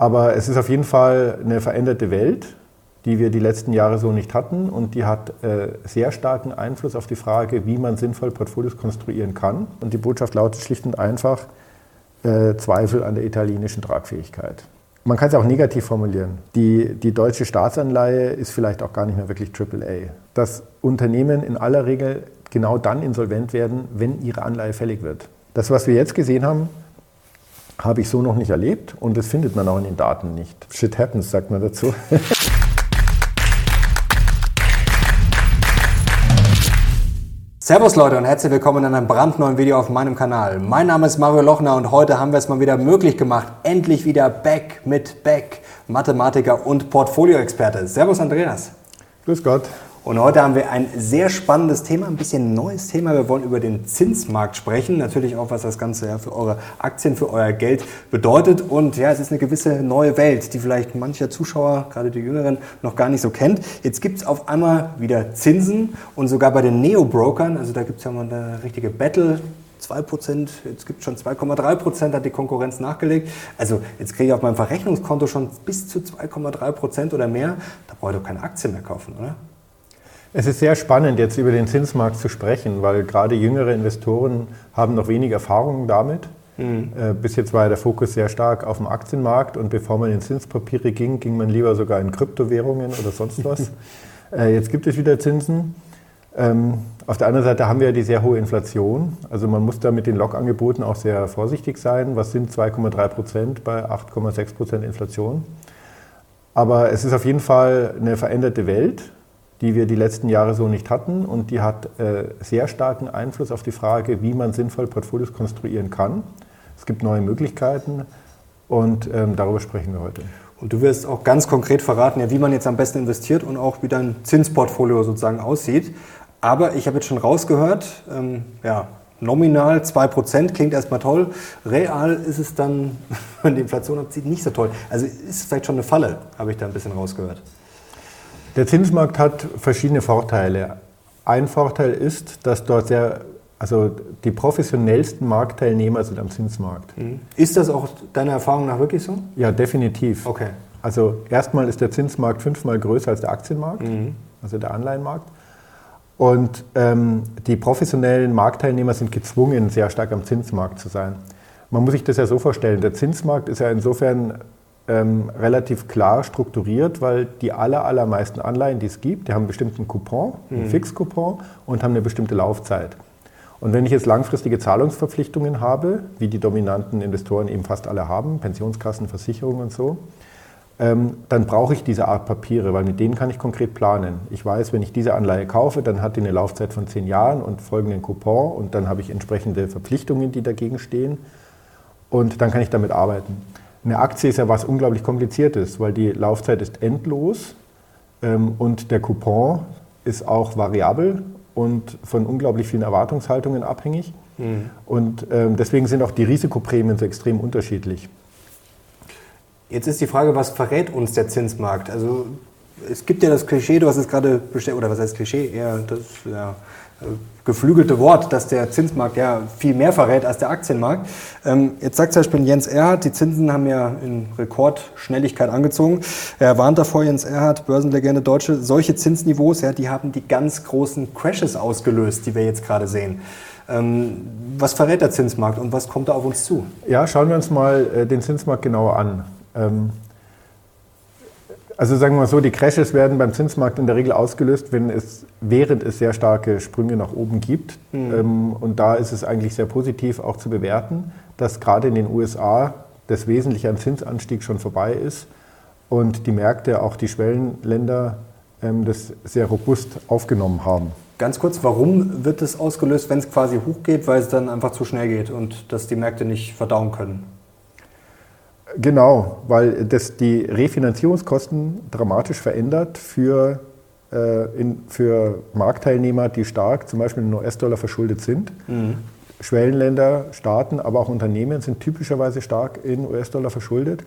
Aber es ist auf jeden Fall eine veränderte Welt, die wir die letzten Jahre so nicht hatten und die hat äh, sehr starken Einfluss auf die Frage, wie man sinnvoll Portfolios konstruieren kann. Und die Botschaft lautet schlicht und einfach äh, Zweifel an der italienischen Tragfähigkeit. Man kann es auch negativ formulieren. Die, die deutsche Staatsanleihe ist vielleicht auch gar nicht mehr wirklich AAA. Dass Unternehmen in aller Regel genau dann insolvent werden, wenn ihre Anleihe fällig wird. Das, was wir jetzt gesehen haben, habe ich so noch nicht erlebt und das findet man auch in den Daten nicht. Shit happens, sagt man dazu. Servus Leute und herzlich willkommen in einem brandneuen Video auf meinem Kanal. Mein Name ist Mario Lochner und heute haben wir es mal wieder möglich gemacht, endlich wieder Back mit Back, Mathematiker und Portfolioexperte. Servus Andreas. Grüß Gott. Und heute haben wir ein sehr spannendes Thema, ein bisschen neues Thema. Wir wollen über den Zinsmarkt sprechen. Natürlich auch, was das Ganze ja für eure Aktien, für euer Geld bedeutet. Und ja, es ist eine gewisse neue Welt, die vielleicht mancher Zuschauer, gerade die Jüngeren, noch gar nicht so kennt. Jetzt gibt es auf einmal wieder Zinsen und sogar bei den Neo-Brokern, also da gibt es ja mal eine richtige Battle. 2%, jetzt gibt es schon 2,3%, hat die Konkurrenz nachgelegt. Also jetzt kriege ich auf meinem Verrechnungskonto schon bis zu 2,3% oder mehr. Da brauche ich doch keine Aktien mehr kaufen, oder? Es ist sehr spannend, jetzt über den Zinsmarkt zu sprechen, weil gerade jüngere Investoren haben noch wenig Erfahrung damit. Mhm. Äh, bis jetzt war der Fokus sehr stark auf dem Aktienmarkt und bevor man in Zinspapiere ging, ging man lieber sogar in Kryptowährungen oder sonst was. Äh, jetzt gibt es wieder Zinsen. Ähm, auf der anderen Seite haben wir ja die sehr hohe Inflation. Also man muss da mit den Log-Angeboten auch sehr vorsichtig sein. Was sind 2,3 Prozent bei 8,6 Prozent Inflation? Aber es ist auf jeden Fall eine veränderte Welt die wir die letzten Jahre so nicht hatten und die hat äh, sehr starken Einfluss auf die Frage, wie man sinnvoll Portfolios konstruieren kann. Es gibt neue Möglichkeiten und ähm, darüber sprechen wir heute. Und du wirst auch ganz konkret verraten, ja, wie man jetzt am besten investiert und auch wie dein Zinsportfolio sozusagen aussieht. Aber ich habe jetzt schon rausgehört, ähm, ja, nominal 2% klingt erstmal toll. Real ist es dann, wenn die Inflation abzieht, nicht so toll. Also ist es vielleicht schon eine Falle, habe ich da ein bisschen rausgehört. Der Zinsmarkt hat verschiedene Vorteile. Ein Vorteil ist, dass dort sehr, also die professionellsten Marktteilnehmer sind am Zinsmarkt. Mhm. Ist das auch deiner Erfahrung nach wirklich so? Ja, definitiv. Okay. Also erstmal ist der Zinsmarkt fünfmal größer als der Aktienmarkt, mhm. also der Anleihenmarkt. Und ähm, die professionellen Marktteilnehmer sind gezwungen, sehr stark am Zinsmarkt zu sein. Man muss sich das ja so vorstellen, der Zinsmarkt ist ja insofern ähm, relativ klar strukturiert, weil die aller, allermeisten Anleihen, die es gibt, die haben einen bestimmten Coupon, einen mhm. Fixcoupon und haben eine bestimmte Laufzeit. Und wenn ich jetzt langfristige Zahlungsverpflichtungen habe, wie die dominanten Investoren eben fast alle haben, Pensionskassen, Versicherungen und so, ähm, dann brauche ich diese Art Papiere, weil mit denen kann ich konkret planen. Ich weiß, wenn ich diese Anleihe kaufe, dann hat die eine Laufzeit von zehn Jahren und folgenden Coupon und dann habe ich entsprechende Verpflichtungen, die dagegen stehen und dann kann ich damit arbeiten. Eine Aktie ist ja was unglaublich kompliziertes, weil die Laufzeit ist endlos ähm, und der Coupon ist auch variabel und von unglaublich vielen Erwartungshaltungen abhängig. Mhm. Und ähm, deswegen sind auch die Risikoprämien so extrem unterschiedlich. Jetzt ist die Frage, was verrät uns der Zinsmarkt? Also es gibt ja das Klischee, du hast es gerade bestellt, oder was heißt Klischee? Eher das, ja, geflügelte Wort, dass der Zinsmarkt ja viel mehr verrät als der Aktienmarkt. Ähm, jetzt sagt zum Beispiel Jens Erhardt, die Zinsen haben ja in Rekordschnelligkeit angezogen. Er warnt davor, Jens Erhardt, Börsenlegende Deutsche, solche Zinsniveaus, ja, die haben die ganz großen Crashes ausgelöst, die wir jetzt gerade sehen. Ähm, was verrät der Zinsmarkt und was kommt da auf uns zu? Ja, schauen wir uns mal äh, den Zinsmarkt genauer an. Ähm, also sagen wir mal so, die Crashes werden beim Zinsmarkt in der Regel ausgelöst, wenn es, während es sehr starke Sprünge nach oben gibt. Mhm. Ähm, und da ist es eigentlich sehr positiv auch zu bewerten, dass gerade in den USA das Wesentliche an Zinsanstieg schon vorbei ist und die Märkte, auch die Schwellenländer, ähm, das sehr robust aufgenommen haben. Ganz kurz, warum wird es ausgelöst, wenn es quasi hochgeht, weil es dann einfach zu schnell geht und dass die Märkte nicht verdauen können? Genau, weil das die Refinanzierungskosten dramatisch verändert für, äh, in, für Marktteilnehmer, die stark zum Beispiel in US-Dollar verschuldet sind. Mhm. Schwellenländer, Staaten, aber auch Unternehmen sind typischerweise stark in US-Dollar verschuldet.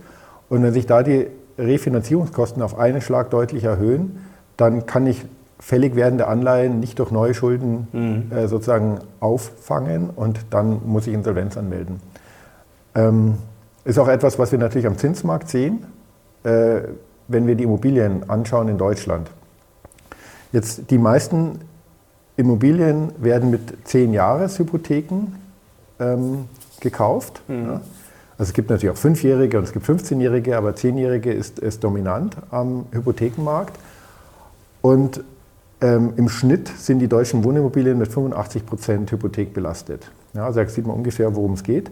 Und wenn sich da die Refinanzierungskosten auf einen Schlag deutlich erhöhen, dann kann ich fällig werdende Anleihen nicht durch neue Schulden mhm. äh, sozusagen auffangen und dann muss ich Insolvenz anmelden. Ähm, Ist auch etwas, was wir natürlich am Zinsmarkt sehen, äh, wenn wir die Immobilien anschauen in Deutschland. Jetzt die meisten Immobilien werden mit 10 Jahreshypotheken ähm, gekauft. Mhm. Ja. Also es gibt natürlich auch Fünfjährige und es gibt 15-Jährige, aber Zehnjährige ist, ist dominant am Hypothekenmarkt. Und ähm, im Schnitt sind die deutschen Wohnimmobilien mit 85 Prozent Hypothek belastet. Ja, also da sieht man ungefähr, worum es geht.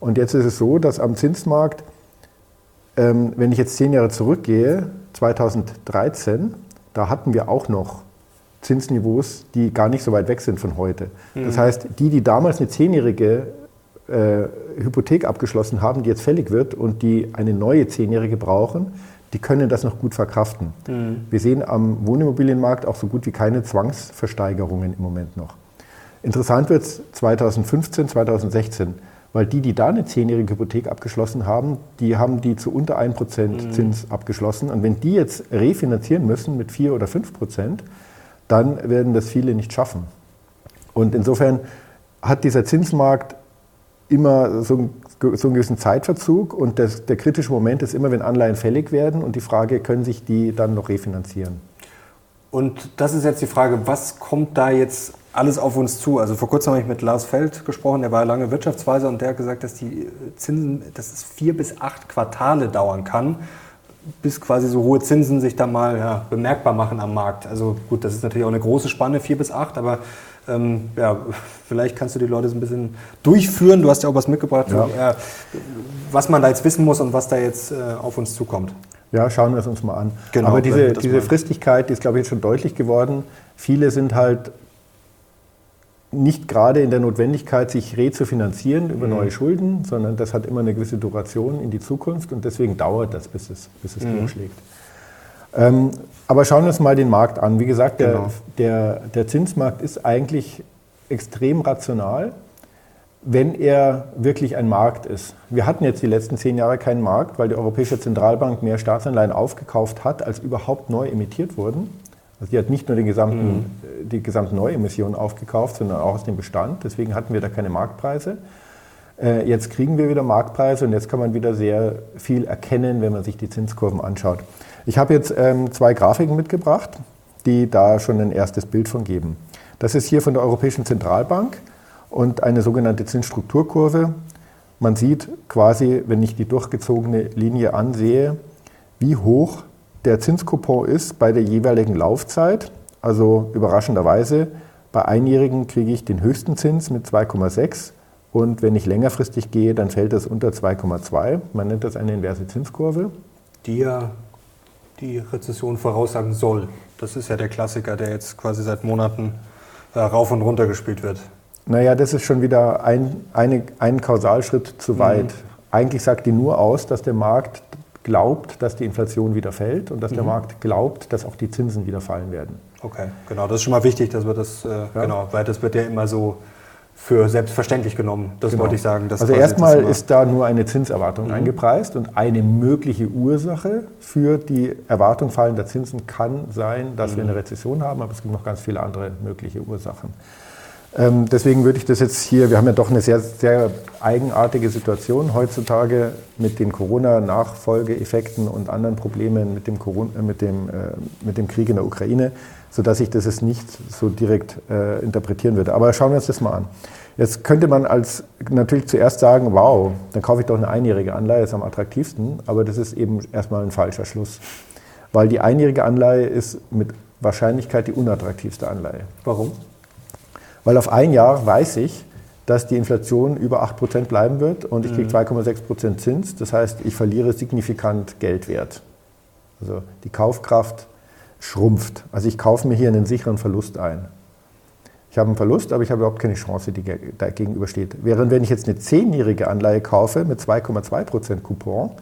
Und jetzt ist es so, dass am Zinsmarkt, ähm, wenn ich jetzt zehn Jahre zurückgehe, 2013, da hatten wir auch noch Zinsniveaus, die gar nicht so weit weg sind von heute. Mhm. Das heißt, die, die damals eine zehnjährige äh, Hypothek abgeschlossen haben, die jetzt fällig wird und die eine neue zehnjährige brauchen, die können das noch gut verkraften. Mhm. Wir sehen am Wohnimmobilienmarkt auch so gut wie keine Zwangsversteigerungen im Moment noch. Interessant wird es 2015, 2016, weil die, die da eine zehnjährige Hypothek abgeschlossen haben, die haben die zu unter 1% mhm. Zins abgeschlossen. Und wenn die jetzt refinanzieren müssen mit 4 oder 5%, dann werden das viele nicht schaffen. Und insofern hat dieser Zinsmarkt immer so, ein, so einen gewissen Zeitverzug und das, der kritische Moment ist immer, wenn Anleihen fällig werden und die Frage, können sich die dann noch refinanzieren? Und das ist jetzt die Frage, was kommt da jetzt alles auf uns zu? Also vor kurzem habe ich mit Lars Feld gesprochen, der war lange Wirtschaftsweise und der hat gesagt, dass die Zinsen, dass es vier bis acht Quartale dauern kann, bis quasi so hohe Zinsen sich da mal ja, bemerkbar machen am Markt. Also gut, das ist natürlich auch eine große Spanne, vier bis acht, aber ähm, ja, vielleicht kannst du die Leute so ein bisschen durchführen. Du hast ja auch was mitgebracht, ja. äh, was man da jetzt wissen muss und was da jetzt äh, auf uns zukommt. Ja, schauen wir es uns mal an. Genau, Aber diese, diese Fristigkeit, die ist, glaube ich, jetzt schon deutlich geworden. Viele sind halt nicht gerade in der Notwendigkeit, sich rezufinanzieren über mhm. neue Schulden, sondern das hat immer eine gewisse Duration in die Zukunft und deswegen dauert das, bis es, bis es mhm. durchschlägt. Ähm, aber schauen wir uns mal den Markt an. Wie gesagt, der, genau. der, der Zinsmarkt ist eigentlich extrem rational, wenn er wirklich ein Markt ist. Wir hatten jetzt die letzten zehn Jahre keinen Markt, weil die Europäische Zentralbank mehr Staatsanleihen aufgekauft hat, als überhaupt neu emittiert wurden. Also die hat nicht nur den gesamten, mhm. die gesamten Neuemissionen aufgekauft, sondern auch aus dem Bestand. Deswegen hatten wir da keine Marktpreise. Äh, jetzt kriegen wir wieder Marktpreise und jetzt kann man wieder sehr viel erkennen, wenn man sich die Zinskurven anschaut. Ich habe jetzt ähm, zwei Grafiken mitgebracht, die da schon ein erstes Bild von geben. Das ist hier von der Europäischen Zentralbank und eine sogenannte Zinsstrukturkurve. Man sieht quasi, wenn ich die durchgezogene Linie ansehe, wie hoch der Zinskupon ist bei der jeweiligen Laufzeit. Also überraschenderweise, bei Einjährigen kriege ich den höchsten Zins mit 2,6 und wenn ich längerfristig gehe, dann fällt das unter 2,2. Man nennt das eine inverse Zinskurve. Die ja die Rezession voraussagen soll. Das ist ja der Klassiker, der jetzt quasi seit Monaten äh, rauf und runter gespielt wird. Naja, das ist schon wieder ein, eine, ein Kausalschritt zu weit. Mhm. Eigentlich sagt die nur aus, dass der Markt glaubt, dass die Inflation wieder fällt und dass mhm. der Markt glaubt, dass auch die Zinsen wieder fallen werden. Okay, genau, das ist schon mal wichtig, dass wir das, äh, ja. genau, weil das wird ja immer so für selbstverständlich genommen. Das genau. wollte ich sagen. also erstmal ist da nur eine Zinserwartung mhm. eingepreist und eine mögliche Ursache für die Erwartung fallender Zinsen kann sein, dass mhm. wir eine Rezession haben, aber es gibt noch ganz viele andere mögliche Ursachen. Ähm, deswegen würde ich das jetzt hier, wir haben ja doch eine sehr, sehr eigenartige Situation heutzutage mit den Corona-Nachfolgeeffekten und anderen Problemen mit dem, Corona, äh, mit, dem, äh, mit dem Krieg in der Ukraine, sodass ich das jetzt nicht so direkt äh, interpretieren würde. Aber schauen wir uns das mal an. Jetzt könnte man als natürlich zuerst sagen, wow, dann kaufe ich doch eine einjährige Anleihe, ist am attraktivsten, aber das ist eben erstmal ein falscher Schluss. Weil die einjährige Anleihe ist mit Wahrscheinlichkeit die unattraktivste Anleihe. Warum? Weil auf ein Jahr weiß ich, dass die Inflation über 8% bleiben wird und ich kriege 2,6% mhm. Zins. Das heißt, ich verliere signifikant Geldwert. Also die Kaufkraft schrumpft. Also ich kaufe mir hier einen sicheren Verlust ein. Ich habe einen Verlust, aber ich habe überhaupt keine Chance, die dagegen steht. Während wenn ich jetzt eine zehnjährige Anleihe kaufe mit 2,2% Coupon,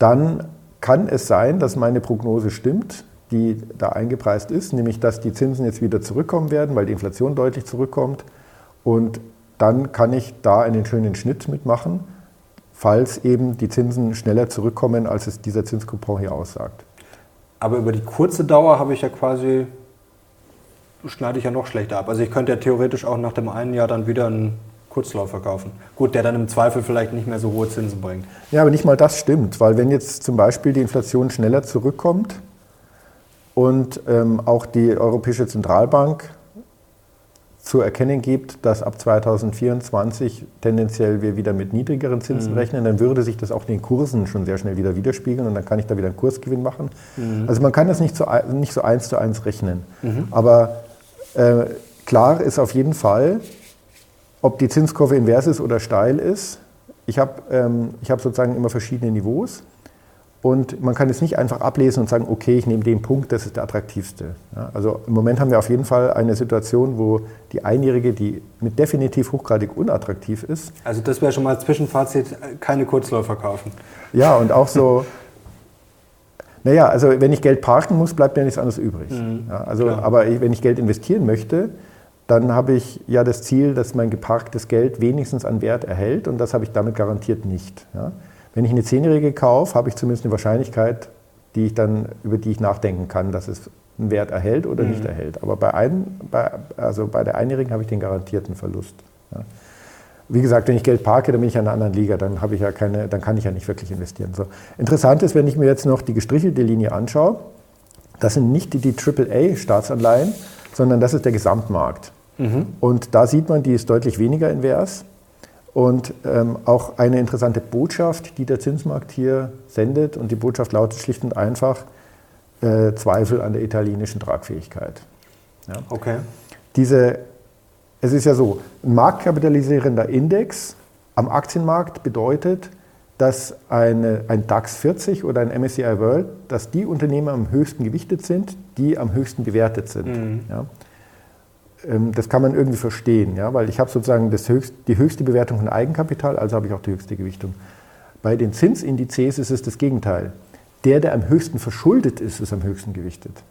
dann kann es sein, dass meine Prognose stimmt, die da eingepreist ist, nämlich dass die Zinsen jetzt wieder zurückkommen werden, weil die Inflation deutlich zurückkommt. Und dann kann ich da einen schönen Schnitt mitmachen, falls eben die Zinsen schneller zurückkommen, als es dieser Zinskupon hier aussagt. Aber über die kurze Dauer habe ich ja quasi, schneide ich ja noch schlechter ab. Also ich könnte ja theoretisch auch nach dem einen Jahr dann wieder einen Kurzläufer kaufen. Gut, der dann im Zweifel vielleicht nicht mehr so hohe Zinsen bringt. Ja, aber nicht mal das stimmt, weil wenn jetzt zum Beispiel die Inflation schneller zurückkommt und ähm, auch die Europäische Zentralbank zu erkennen gibt, dass ab 2024 tendenziell wir wieder mit niedrigeren Zinsen mhm. rechnen, dann würde sich das auch den Kursen schon sehr schnell wieder widerspiegeln und dann kann ich da wieder einen Kursgewinn machen. Mhm. Also man kann das nicht so, nicht so eins zu eins rechnen. Mhm. Aber äh, klar ist auf jeden Fall, ob die Zinskurve invers ist oder steil ist. Ich habe ähm, hab sozusagen immer verschiedene Niveaus. Und man kann es nicht einfach ablesen und sagen, okay, ich nehme den Punkt, das ist der attraktivste. Ja, also im Moment haben wir auf jeden Fall eine Situation, wo die Einjährige, die mit definitiv hochgradig unattraktiv ist. Also das wäre schon mal Zwischenfazit, keine Kurzläufer kaufen. Ja, und auch so, naja, also wenn ich Geld parken muss, bleibt mir nichts anderes übrig. Mhm, ja, also, aber wenn ich Geld investieren möchte, dann habe ich ja das Ziel, dass mein geparktes Geld wenigstens an Wert erhält und das habe ich damit garantiert nicht. Ja. Wenn ich eine Zehnjährige kaufe, habe ich zumindest eine Wahrscheinlichkeit, die ich dann, über die ich nachdenken kann, dass es einen Wert erhält oder mhm. nicht erhält. Aber bei, ein, bei, also bei der Einjährigen habe ich den garantierten Verlust. Ja. Wie gesagt, wenn ich Geld parke, dann bin ich in einer anderen Liga, dann, habe ich ja keine, dann kann ich ja nicht wirklich investieren. So. Interessant ist, wenn ich mir jetzt noch die gestrichelte Linie anschaue, das sind nicht die, die AAA-Staatsanleihen, sondern das ist der Gesamtmarkt. Mhm. Und da sieht man, die ist deutlich weniger invers. Und ähm, auch eine interessante Botschaft, die der Zinsmarkt hier sendet, und die Botschaft lautet schlicht und einfach äh, Zweifel an der italienischen Tragfähigkeit. Ja. Okay. Diese, es ist ja so, ein marktkapitalisierender Index am Aktienmarkt bedeutet, dass eine, ein DAX 40 oder ein MSCI World, dass die Unternehmen am höchsten gewichtet sind, die am höchsten bewertet sind. Mhm. Ja. Ähm, das kann man irgendwie verstehen, ja, weil ich habe sozusagen höchst, die höchste Bewertung von Eigenkapital, also habe ich auch die höchste Gewichtung. Bei den Zinsindizes ist es das Gegenteil. Der, der am höchsten verschuldet ist, ist am höchsten gewichtet.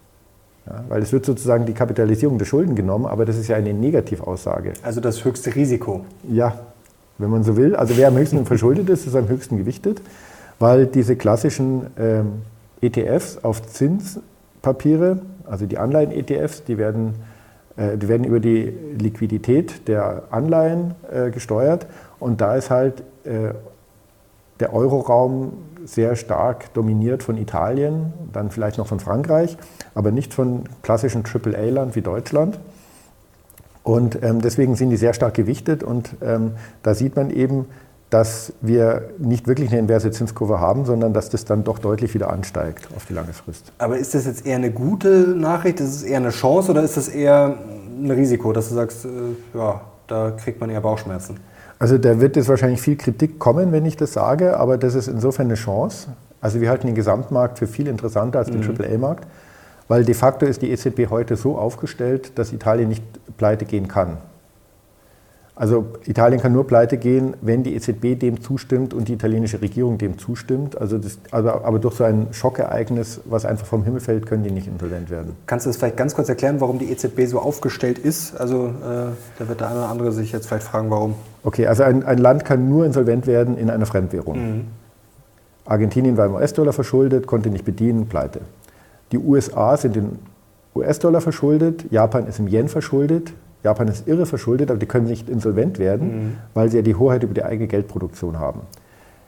Ja, weil es wird sozusagen die Kapitalisierung der Schulden genommen, aber das ist ja eine Negativaussage. Also das höchste Risiko. Ja, wenn man so will. Also wer am höchsten verschuldet ist, ist am höchsten gewichtet, weil diese klassischen ähm, ETFs auf Zinspapiere, also die Anleihen-ETFs, die werden die werden über die Liquidität der Anleihen äh, gesteuert und da ist halt äh, der Euroraum sehr stark dominiert von Italien, dann vielleicht noch von Frankreich, aber nicht von klassischen AAA-Land wie Deutschland. Und ähm, deswegen sind die sehr stark gewichtet und ähm, da sieht man eben, dass wir nicht wirklich eine inverse Zinskurve haben, sondern dass das dann doch deutlich wieder ansteigt auf die lange Frist. Aber ist das jetzt eher eine gute Nachricht, ist es eher eine Chance oder ist das eher ein Risiko, dass du sagst, äh, ja, da kriegt man eher Bauchschmerzen? Also da wird jetzt wahrscheinlich viel Kritik kommen, wenn ich das sage, aber das ist insofern eine Chance. Also wir halten den Gesamtmarkt für viel interessanter als den mhm. AAA-Markt, weil de facto ist die EZB heute so aufgestellt, dass Italien nicht pleite gehen kann. Also Italien kann nur pleite gehen, wenn die EZB dem zustimmt und die italienische Regierung dem zustimmt. Also das, aber, aber durch so ein Schockereignis, was einfach vom Himmel fällt, können die nicht insolvent werden. Kannst du das vielleicht ganz kurz erklären, warum die EZB so aufgestellt ist? Also äh, da wird der eine oder andere sich jetzt vielleicht fragen, warum. Okay, also ein, ein Land kann nur insolvent werden in einer Fremdwährung. Mhm. Argentinien war im US-Dollar verschuldet, konnte nicht bedienen, pleite. Die USA sind in US-Dollar verschuldet, Japan ist im Yen verschuldet, Japan ist irre verschuldet, aber die können nicht insolvent werden, mhm. weil sie ja die Hoheit über die eigene Geldproduktion haben.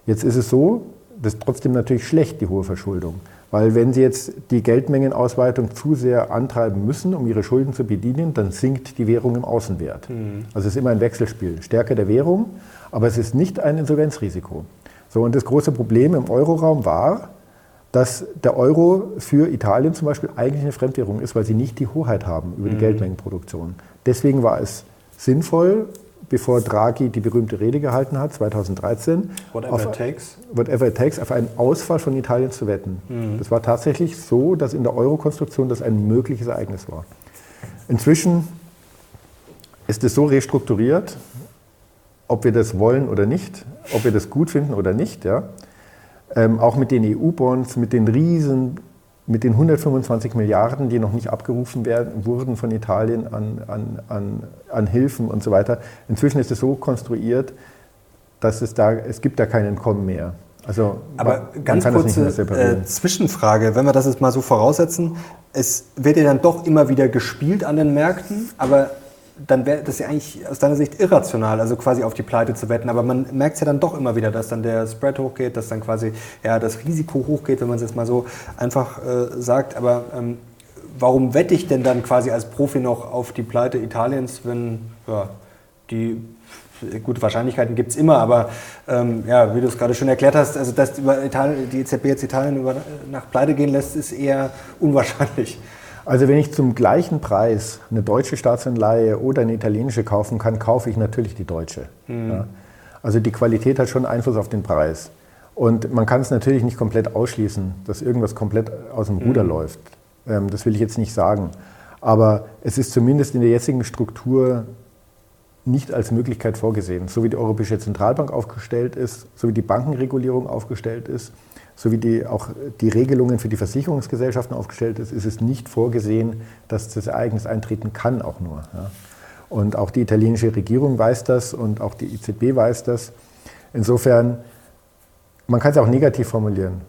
Jetzt ist es so, das ist trotzdem natürlich schlecht, die hohe Verschuldung. Weil wenn sie jetzt die Geldmengenausweitung zu sehr antreiben müssen, um ihre Schulden zu bedienen, dann sinkt die Währung im Außenwert. Mhm. Also es ist immer ein Wechselspiel. Stärke der Währung, aber es ist nicht ein Insolvenzrisiko. So, und das große Problem im Euroraum war, dass der Euro für Italien zum Beispiel eigentlich eine Fremdwährung ist, weil sie nicht die Hoheit haben über die mhm. Geldmengenproduktion. Deswegen war es sinnvoll, bevor Draghi die berühmte Rede gehalten hat, 2013, whatever, auf, it, takes. whatever it takes, auf einen Ausfall von Italien zu wetten. Mhm. Das war tatsächlich so, dass in der Euro-Konstruktion das ein mögliches Ereignis war. Inzwischen ist es so restrukturiert, ob wir das wollen oder nicht, ob wir das gut finden oder nicht. Ja. Ähm, auch mit den EU-Bonds, mit den riesen mit den 125 Milliarden, die noch nicht abgerufen werden, wurden von Italien an, an, an, an Hilfen und so weiter. Inzwischen ist es so konstruiert, dass es da, es gibt da kein Entkommen mehr. Also Aber man, ganz kurze äh, Zwischenfrage, wenn wir das jetzt mal so voraussetzen, es wird ja dann doch immer wieder gespielt an den Märkten, aber dann wäre das ja eigentlich aus deiner Sicht irrational, also quasi auf die Pleite zu wetten. Aber man merkt es ja dann doch immer wieder, dass dann der Spread hochgeht, dass dann quasi ja, das Risiko hochgeht, wenn man es jetzt mal so einfach äh, sagt. Aber ähm, warum wette ich denn dann quasi als Profi noch auf die Pleite Italiens, wenn ja, die gute Wahrscheinlichkeiten gibt es immer, aber ähm, ja, wie du es gerade schon erklärt hast, also dass die EZB jetzt Italien über, nach Pleite gehen lässt, ist eher unwahrscheinlich. Also wenn ich zum gleichen Preis eine deutsche Staatsanleihe oder eine italienische kaufen kann, kaufe ich natürlich die deutsche. Mhm. Ja. Also die Qualität hat schon Einfluss auf den Preis. Und man kann es natürlich nicht komplett ausschließen, dass irgendwas komplett aus dem Ruder mhm. läuft. Ähm, das will ich jetzt nicht sagen. Aber es ist zumindest in der jetzigen Struktur nicht als Möglichkeit vorgesehen. So wie die Europäische Zentralbank aufgestellt ist, so wie die Bankenregulierung aufgestellt ist, so wie die, auch die Regelungen für die Versicherungsgesellschaften aufgestellt ist, ist es nicht vorgesehen, dass das Ereignis eintreten kann auch nur. Ja. Und auch die italienische Regierung weiß das und auch die EZB weiß das. Insofern, man kann es auch negativ formulieren.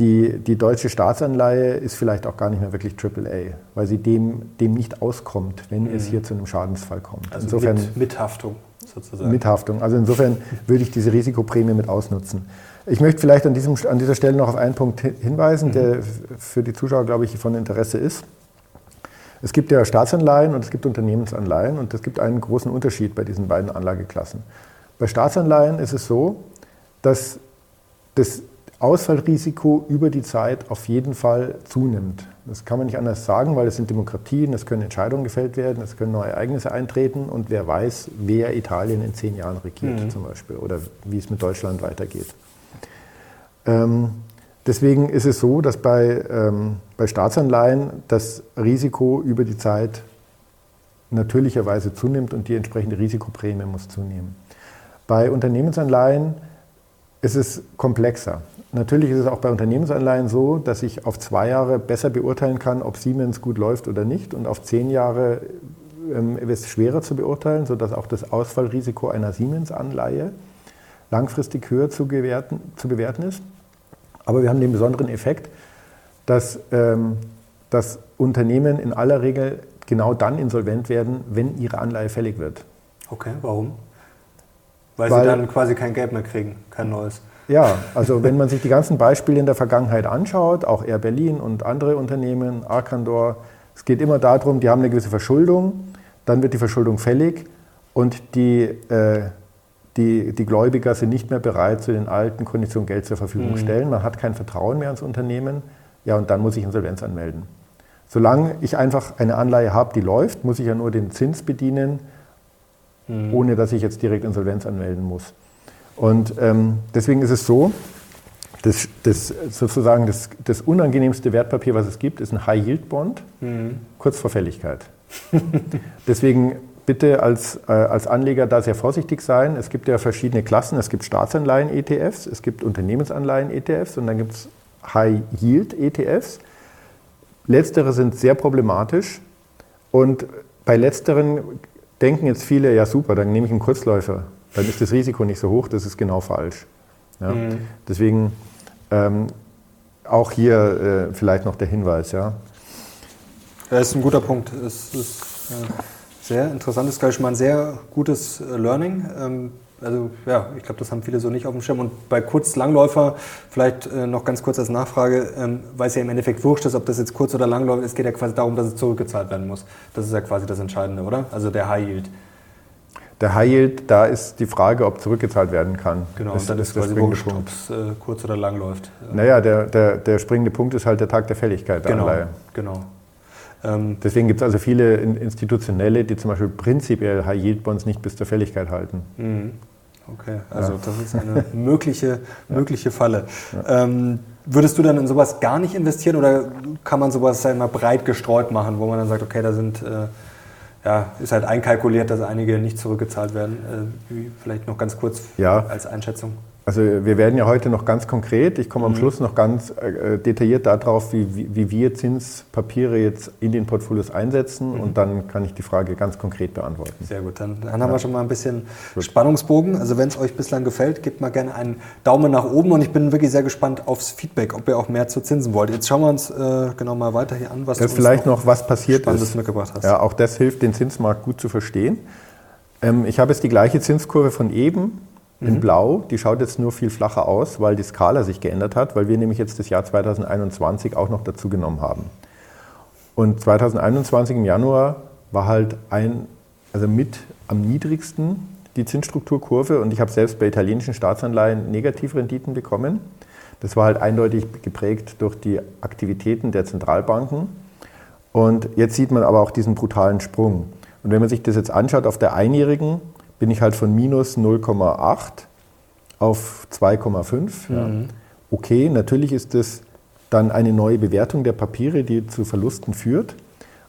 Die, die deutsche Staatsanleihe ist vielleicht auch gar nicht mehr wirklich AAA, weil sie dem, dem nicht auskommt, wenn mhm. es hier zu einem Schadensfall kommt. Also insofern, mit, mit Haftung sozusagen. Mit Haftung. Also insofern würde ich diese Risikoprämie mit ausnutzen. Ich möchte vielleicht an, diesem, an dieser Stelle noch auf einen Punkt hinweisen, der für die Zuschauer, glaube ich, von Interesse ist. Es gibt ja Staatsanleihen und es gibt Unternehmensanleihen und es gibt einen großen Unterschied bei diesen beiden Anlageklassen. Bei Staatsanleihen ist es so, dass das Ausfallrisiko über die Zeit auf jeden Fall zunimmt. Das kann man nicht anders sagen, weil es sind Demokratien, es können Entscheidungen gefällt werden, es können neue Ereignisse eintreten und wer weiß, wer Italien in zehn Jahren regiert mhm. zum Beispiel oder wie es mit Deutschland weitergeht. Ähm, deswegen ist es so, dass bei, ähm, bei Staatsanleihen das Risiko über die Zeit natürlicherweise zunimmt und die entsprechende Risikoprämie muss zunehmen. Bei Unternehmensanleihen ist es komplexer. Natürlich ist es auch bei Unternehmensanleihen so, dass ich auf zwei Jahre besser beurteilen kann, ob Siemens gut läuft oder nicht und auf zehn Jahre ähm, ist es schwerer zu beurteilen, sodass auch das Ausfallrisiko einer Siemens-Anleihe langfristig höher zu, gewerten, zu bewerten ist. Aber wir haben den besonderen Effekt, dass ähm, das Unternehmen in aller Regel genau dann insolvent werden, wenn ihre Anleihe fällig wird. Okay, warum? Weil, Weil sie dann quasi kein Geld mehr kriegen, kein neues. Ja, also wenn man sich die ganzen Beispiele in der Vergangenheit anschaut, auch Air Berlin und andere Unternehmen, Arcandor, es geht immer darum, die haben eine gewisse Verschuldung, dann wird die Verschuldung fällig und die äh, die, die Gläubiger sind nicht mehr bereit, zu den alten Konditionen Geld zur Verfügung mhm. stellen. Man hat kein Vertrauen mehr ans Unternehmen. Ja, und dann muss ich Insolvenz anmelden. Solange ich einfach eine Anleihe habe, die läuft, muss ich ja nur den Zins bedienen, mhm. ohne dass ich jetzt direkt Insolvenz anmelden muss. Und ähm, deswegen ist es so, das, das sozusagen das, das, unangenehmste Wertpapier, was es gibt, ist ein High-Yield-Bond, mhm. kurz vor Fälligkeit. deswegen bitte als, äh, als Anleger da sehr vorsichtig sein. Es gibt ja verschiedene Klassen. Es gibt Staatsanleihen-ETFs, es gibt Unternehmensanleihen-ETFs und dann gibt es High-Yield-ETFs. Letztere sind sehr problematisch und bei letzteren denken jetzt viele, ja super, dann nehme ich einen Kurzläufer. Dann ist das Risiko nicht so hoch, das ist genau falsch. Ja? Mhm. Deswegen ähm, auch hier äh, vielleicht noch der Hinweis. Ja? Das ist ein guter Punkt. Es ist, ja. Sehr interessant, ist, glaube ich, mal ein sehr gutes äh, Learning. Ähm, also ja, ich glaube, das haben viele so nicht auf dem Schirm. Und bei Kurz-Langläufer, vielleicht äh, noch ganz kurz als Nachfrage, ähm, weil es ja im Endeffekt wurscht ist, ob das jetzt Kurz- oder Langläufer ist, es geht ja quasi darum, dass es zurückgezahlt werden muss. Das ist ja quasi das Entscheidende, oder? Also der High Yield. Der High Yield, da ist die Frage, ob zurückgezahlt werden kann. Genau, das, und dann ist quasi wurscht, ob es äh, kurz oder lang läuft. Naja, der, der, der springende Punkt ist halt der Tag der Fälligkeit der genau, Anleihe. Genau. Ähm, deswegen gibt es also viele institutionelle, die zum Beispiel prinzipiell High-Yield-Bonds nicht bis zur Fälligkeit halten. Mhm. Okay, also ja. das ist eine mögliche, mögliche Falle. Ja. Ähm, würdest du dann in sowas gar nicht investieren oder kann man sowas einmal breit gestreut machen, wo man dann sagt, okay, da sind, äh, ja, ist halt einkalkuliert, dass einige nicht zurückgezahlt werden? Äh, vielleicht noch ganz kurz ja. als Einschätzung. Also wir werden ja heute noch ganz konkret. Ich komme am mhm. Schluss noch ganz äh, detailliert darauf, wie, wie, wie, wir Zinspapiere jetzt in den Portfolios einsetzen mhm. und dann kann ich die Frage ganz konkret beantworten. Sehr gut, dann, dann haben wir schon mal ein bisschen gut. Spannungsbogen. Also wenn es euch bislang gefällt, gebt mal gerne einen Daumen nach oben und ich bin wirklich sehr gespannt aufs Feedback, ob ihr auch mehr zu Zinsen wollt. Jetzt schauen wir uns äh, genau mal weiter hier an, was das du vielleicht noch, noch was passiert Spannendes ist. mitgebracht hast. Ja, auch das hilft, den Zinsmarkt gut zu verstehen. Ähm, ich habe jetzt die gleiche Zinskurve von eben in mhm. Blau. Die schaut jetzt nur viel flacher aus, weil die Skala sich geändert hat, weil wir nämlich jetzt das Jahr 2021 auch noch dazu genommen haben. Und 2021 im Januar war halt ein, also mit am niedrigsten die Zinsstrukturkurve und ich habe selbst bei italienischen Staatsanleihen Negativrenditen bekommen. Das war halt eindeutig geprägt durch die Aktivitäten der Zentralbanken. Und jetzt sieht man aber auch diesen brutalen Sprung. Und wenn man sich das jetzt anschaut auf der einjährigen, bin ich halt von minus 0,8 auf 2,5. Ja. Mhm. Okay, natürlich ist das dann eine neue Bewertung der Papiere, die zu Verlusten führt.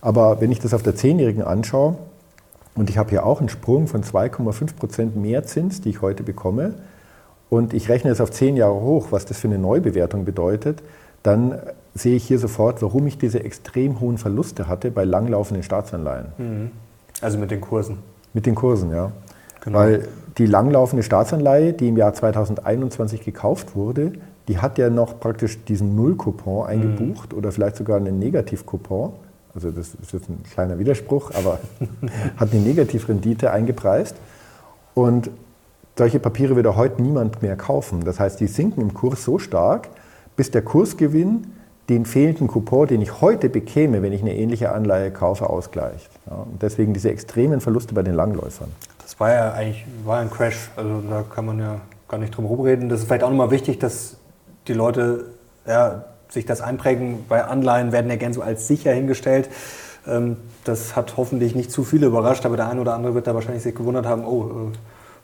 Aber wenn ich das auf der Zehnjährigen anschaue, und ich habe hier auch einen Sprung von 2,5 Prozent mehr Zins, die ich heute bekomme, und ich rechne es auf zehn Jahre hoch, was das für eine Neubewertung bedeutet, dann sehe ich hier sofort, warum ich diese extrem hohen Verluste hatte bei langlaufenden Staatsanleihen. Mhm. Also mit den Kursen. Mit den Kursen, ja. Genau. Weil die langlaufende Staatsanleihe, die im Jahr 2021 gekauft wurde, die hat ja noch praktisch diesen Nullcoupon eingebucht mhm. oder vielleicht sogar einen Negativcoupon. Also das ist jetzt ein kleiner Widerspruch, aber hat eine Negativrendite eingepreist. Und solche Papiere wird heute niemand mehr kaufen. Das heißt, die sinken im Kurs so stark, bis der Kursgewinn den fehlenden Coupon, den ich heute bekäme, wenn ich eine ähnliche Anleihe kaufe, ausgleicht. Ja, deswegen diese extremen Verluste bei den Langläufern. Das war ja eigentlich war ein Crash. Also da kann man ja gar nicht drum herum reden. Das ist vielleicht auch nochmal wichtig, dass die Leute ja, sich das einprägen. Bei Anleihen werden ja gern so als sicher hingestellt. Ähm, das hat hoffentlich nicht zu viele überrascht, aber der eine oder andere wird da wahrscheinlich sich gewundert haben, oh, äh,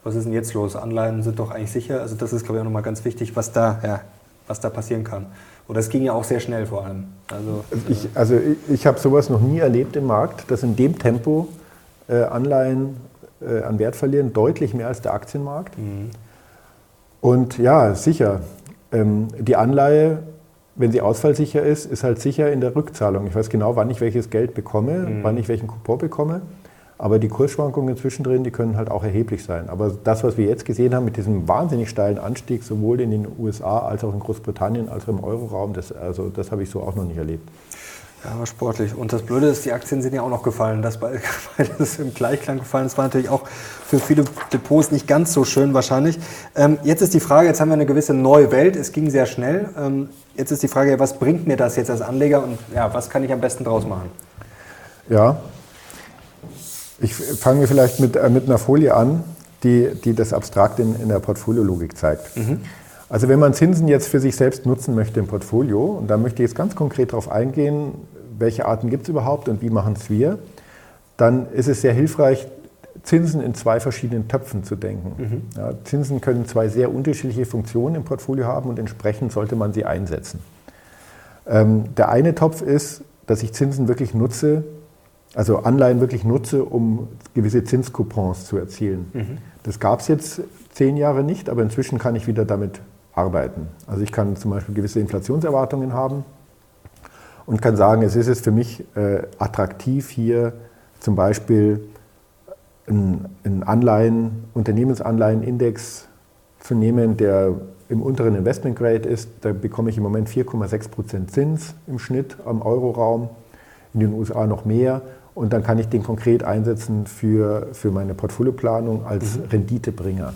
was ist denn jetzt los? Anleihen sind doch eigentlich sicher. Also das ist, glaube ich, auch nochmal ganz wichtig, was da, ja, was da passieren kann. Und das ging ja auch sehr schnell vor allem. Also, ich, also ich, ich habe sowas noch nie erlebt im Markt, dass in dem Tempo äh, Anleihen äh, an Wert verlieren, deutlich mehr als der Aktienmarkt. Mhm. Und ja, sicher, ähm, die Anleihe, wenn sie ausfallsicher ist, ist halt sicher in der Rückzahlung. Ich weiß genau, wann ich welches Geld bekomme, mhm. wann ich welchen Coupon bekomme. Aber die Kursschwankungen zwischendrin, die können halt auch erheblich sein. Aber das, was wir jetzt gesehen haben mit diesem wahnsinnig steilen Anstieg, sowohl in den USA als auch in Großbritannien, als auch im Euroraum, das, also, das habe ich so auch noch nicht erlebt. Ja, war sportlich. Und das Blöde ist, die Aktien sind ja auch noch gefallen. Das beides im Gleichklang gefallen. Das war natürlich auch für viele Depots nicht ganz so schön wahrscheinlich. Ähm, jetzt ist die Frage, jetzt haben wir eine gewisse neue Welt. Es ging sehr schnell. Ähm, jetzt ist die Frage, was bringt mir das jetzt als Anleger und ja, was kann ich am besten draus machen? Ja, ich fange vielleicht mit, äh, mit einer Folie an, die, die das abstrakt in, in der Portfoliologik zeigt. Mhm. Also wenn man Zinsen jetzt für sich selbst nutzen möchte im Portfolio, und da möchte ich jetzt ganz konkret darauf eingehen, welche Arten gibt es überhaupt und wie machen es wir, dann ist es sehr hilfreich, Zinsen in zwei verschiedenen Töpfen zu denken. Mhm. Ja, Zinsen können zwei sehr unterschiedliche Funktionen im Portfolio haben und entsprechend sollte man sie einsetzen. Ähm, der eine Topf ist, dass ich Zinsen wirklich nutze, also Anleihen wirklich nutze, um gewisse Zinscoupons zu erzielen. Mhm. Das gab es jetzt zehn Jahre nicht, aber inzwischen kann ich wieder damit arbeiten. Also ich kann zum Beispiel gewisse Inflationserwartungen haben und kann sagen, es ist jetzt für mich äh, attraktiv, hier zum Beispiel einen Anleihen, Unternehmensanleihenindex zu nehmen, der im unteren Investment Grade ist. Da bekomme ich im Moment 4,6 Prozent Zins im Schnitt am Euroraum, in den USA noch mehr. Und dann kann ich den konkret einsetzen für, für meine Portfolioplanung als mhm. Renditebringer.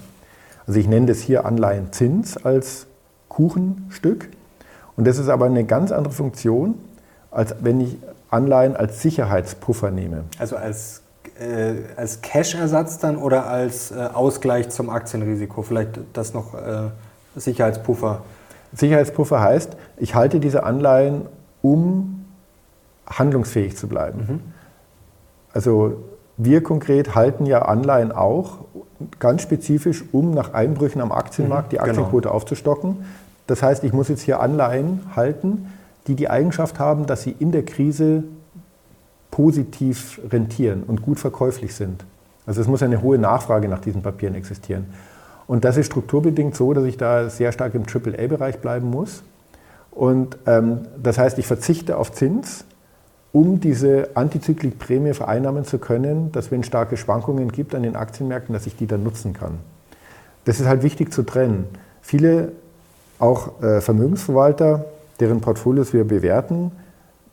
Also ich nenne das hier Anleihenzins als Kuchenstück. Und das ist aber eine ganz andere Funktion, als wenn ich Anleihen als Sicherheitspuffer nehme. Also als, äh, als Cash-Ersatz dann oder als äh, Ausgleich zum Aktienrisiko? Vielleicht das noch äh, Sicherheitspuffer? Sicherheitspuffer heißt, ich halte diese Anleihen, um handlungsfähig zu bleiben. Mhm. Also wir konkret halten ja Anleihen auch ganz spezifisch, um nach Einbrüchen am Aktienmarkt mhm, die Aktienquote genau. aufzustocken. Das heißt, ich muss jetzt hier Anleihen halten, die die Eigenschaft haben, dass sie in der Krise positiv rentieren und gut verkäuflich sind. Also es muss eine hohe Nachfrage nach diesen Papieren existieren. Und das ist strukturbedingt so, dass ich da sehr stark im AAA-Bereich bleiben muss. Und ähm, das heißt, ich verzichte auf Zins, um diese Antizyklikprämie vereinnahmen zu können, dass wenn es starke Schwankungen gibt an den Aktienmärkten, dass ich die dann nutzen kann. Das ist halt wichtig zu trennen. Viele, auch äh, Vermögensverwalter, deren Portfolios wir bewerten,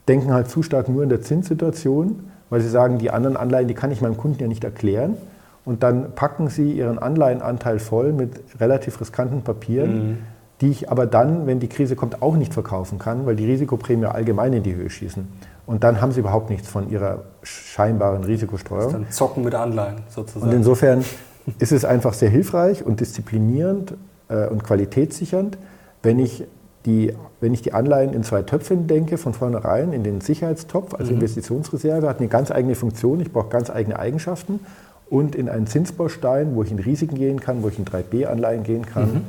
denken halt zu stark nur in der Zinssituation, weil sie sagen, die anderen Anleihen, die kann ich meinem Kunden ja nicht erklären. Und dann packen sie ihren Anleihenanteil voll mit relativ riskanten Papieren, mhm. die ich aber dann, wenn die Krise kommt, auch nicht verkaufen kann, weil die Risikoprämie allgemein in die Höhe schießen. Und dann haben sie überhaupt nichts von ihrer scheinbaren ist dann Zocken mit Anleihen sozusagen. Und insofern ist es einfach sehr hilfreich und disziplinierend äh, und qualitätssichernd, wenn ich die, wenn ich die Anleihen in zwei Töpfen denke, von vornherein in den Sicherheitstopf als mhm. Investitionsreserve, hat eine ganz eigene Funktion, ich brauche ganz eigene Eigenschaften und in einen Zinsbaustein, wo ich in Risiken gehen kann, wo ich in 3B-Anleihen gehen kann. Mhm.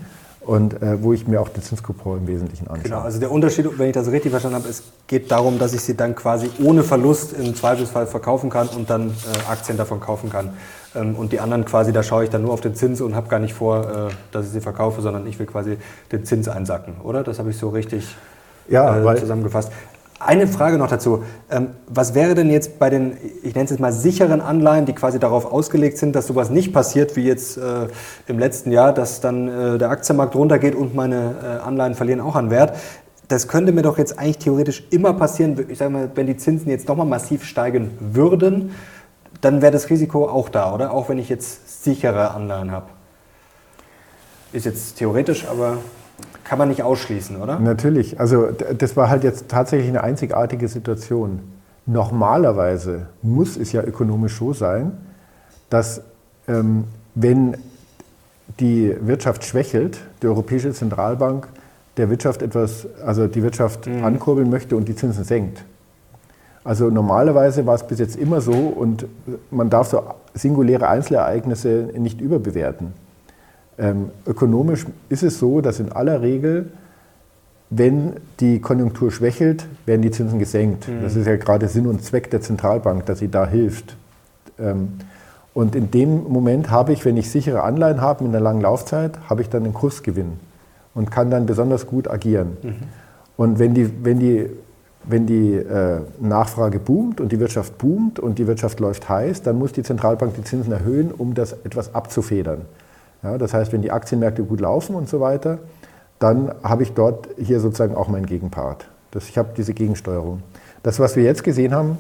Und äh, wo ich mir auch den Zinskupon im Wesentlichen anschaue. Genau, also der Unterschied, wenn ich das richtig verstanden habe, es geht darum, dass ich sie dann quasi ohne Verlust im Zweifelsfall verkaufen kann und dann äh, Aktien davon kaufen kann. Ähm, und die anderen quasi, da schaue ich dann nur auf den Zins und habe gar nicht vor, äh, dass ich sie verkaufe, sondern ich will quasi den Zins einsacken, oder? Das habe ich so richtig ja, äh, zusammengefasst. Eine Frage noch dazu. Ähm, was wäre denn jetzt bei den, ich nenne es jetzt mal sicheren Anleihen, die quasi darauf ausgelegt sind, dass sowas nicht passiert, wie jetzt äh, im letzten Jahr, dass dann äh, der Aktienmarkt runtergeht und meine äh, Anleihen verlieren auch an Wert? Das könnte mir doch jetzt eigentlich theoretisch immer passieren, ich sage mal, wenn die Zinsen jetzt nochmal massiv steigen würden dann wäre das Risiko auch da, oder? Auch wenn ich jetzt sichere Anleihen habe. Ist jetzt theoretisch, aber kann man nicht ausschließen, oder? Natürlich. Also das war halt jetzt tatsächlich eine einzigartige Situation. Normalerweise muss es ja ökonomisch so sein, dass ähm, wenn die Wirtschaft schwächelt, die Europäische Zentralbank der Wirtschaft etwas, also die Wirtschaft mhm. ankurbeln möchte und die Zinsen senkt. Also normalerweise war es bis jetzt immer so und man darf so singuläre Einzelereignisse nicht überbewerten. Ähm, ökonomisch ist es so, dass in aller Regel, wenn die Konjunktur schwächelt, werden die Zinsen gesenkt. Mhm. Das ist ja gerade Sinn und Zweck der Zentralbank, dass sie da hilft. Ähm, und in dem Moment habe ich, wenn ich sichere Anleihen habe mit einer langen Laufzeit, habe ich dann einen Kursgewinn und kann dann besonders gut agieren. Mhm. Und wenn die, wenn die wenn die äh, Nachfrage boomt und die Wirtschaft boomt und die Wirtschaft läuft heiß, dann muss die Zentralbank die Zinsen erhöhen, um das etwas abzufedern. Ja, das heißt, wenn die Aktienmärkte gut laufen und so weiter, dann habe ich dort hier sozusagen auch meinen Gegenpart. Das, ich habe diese Gegensteuerung. Das, was wir jetzt gesehen haben,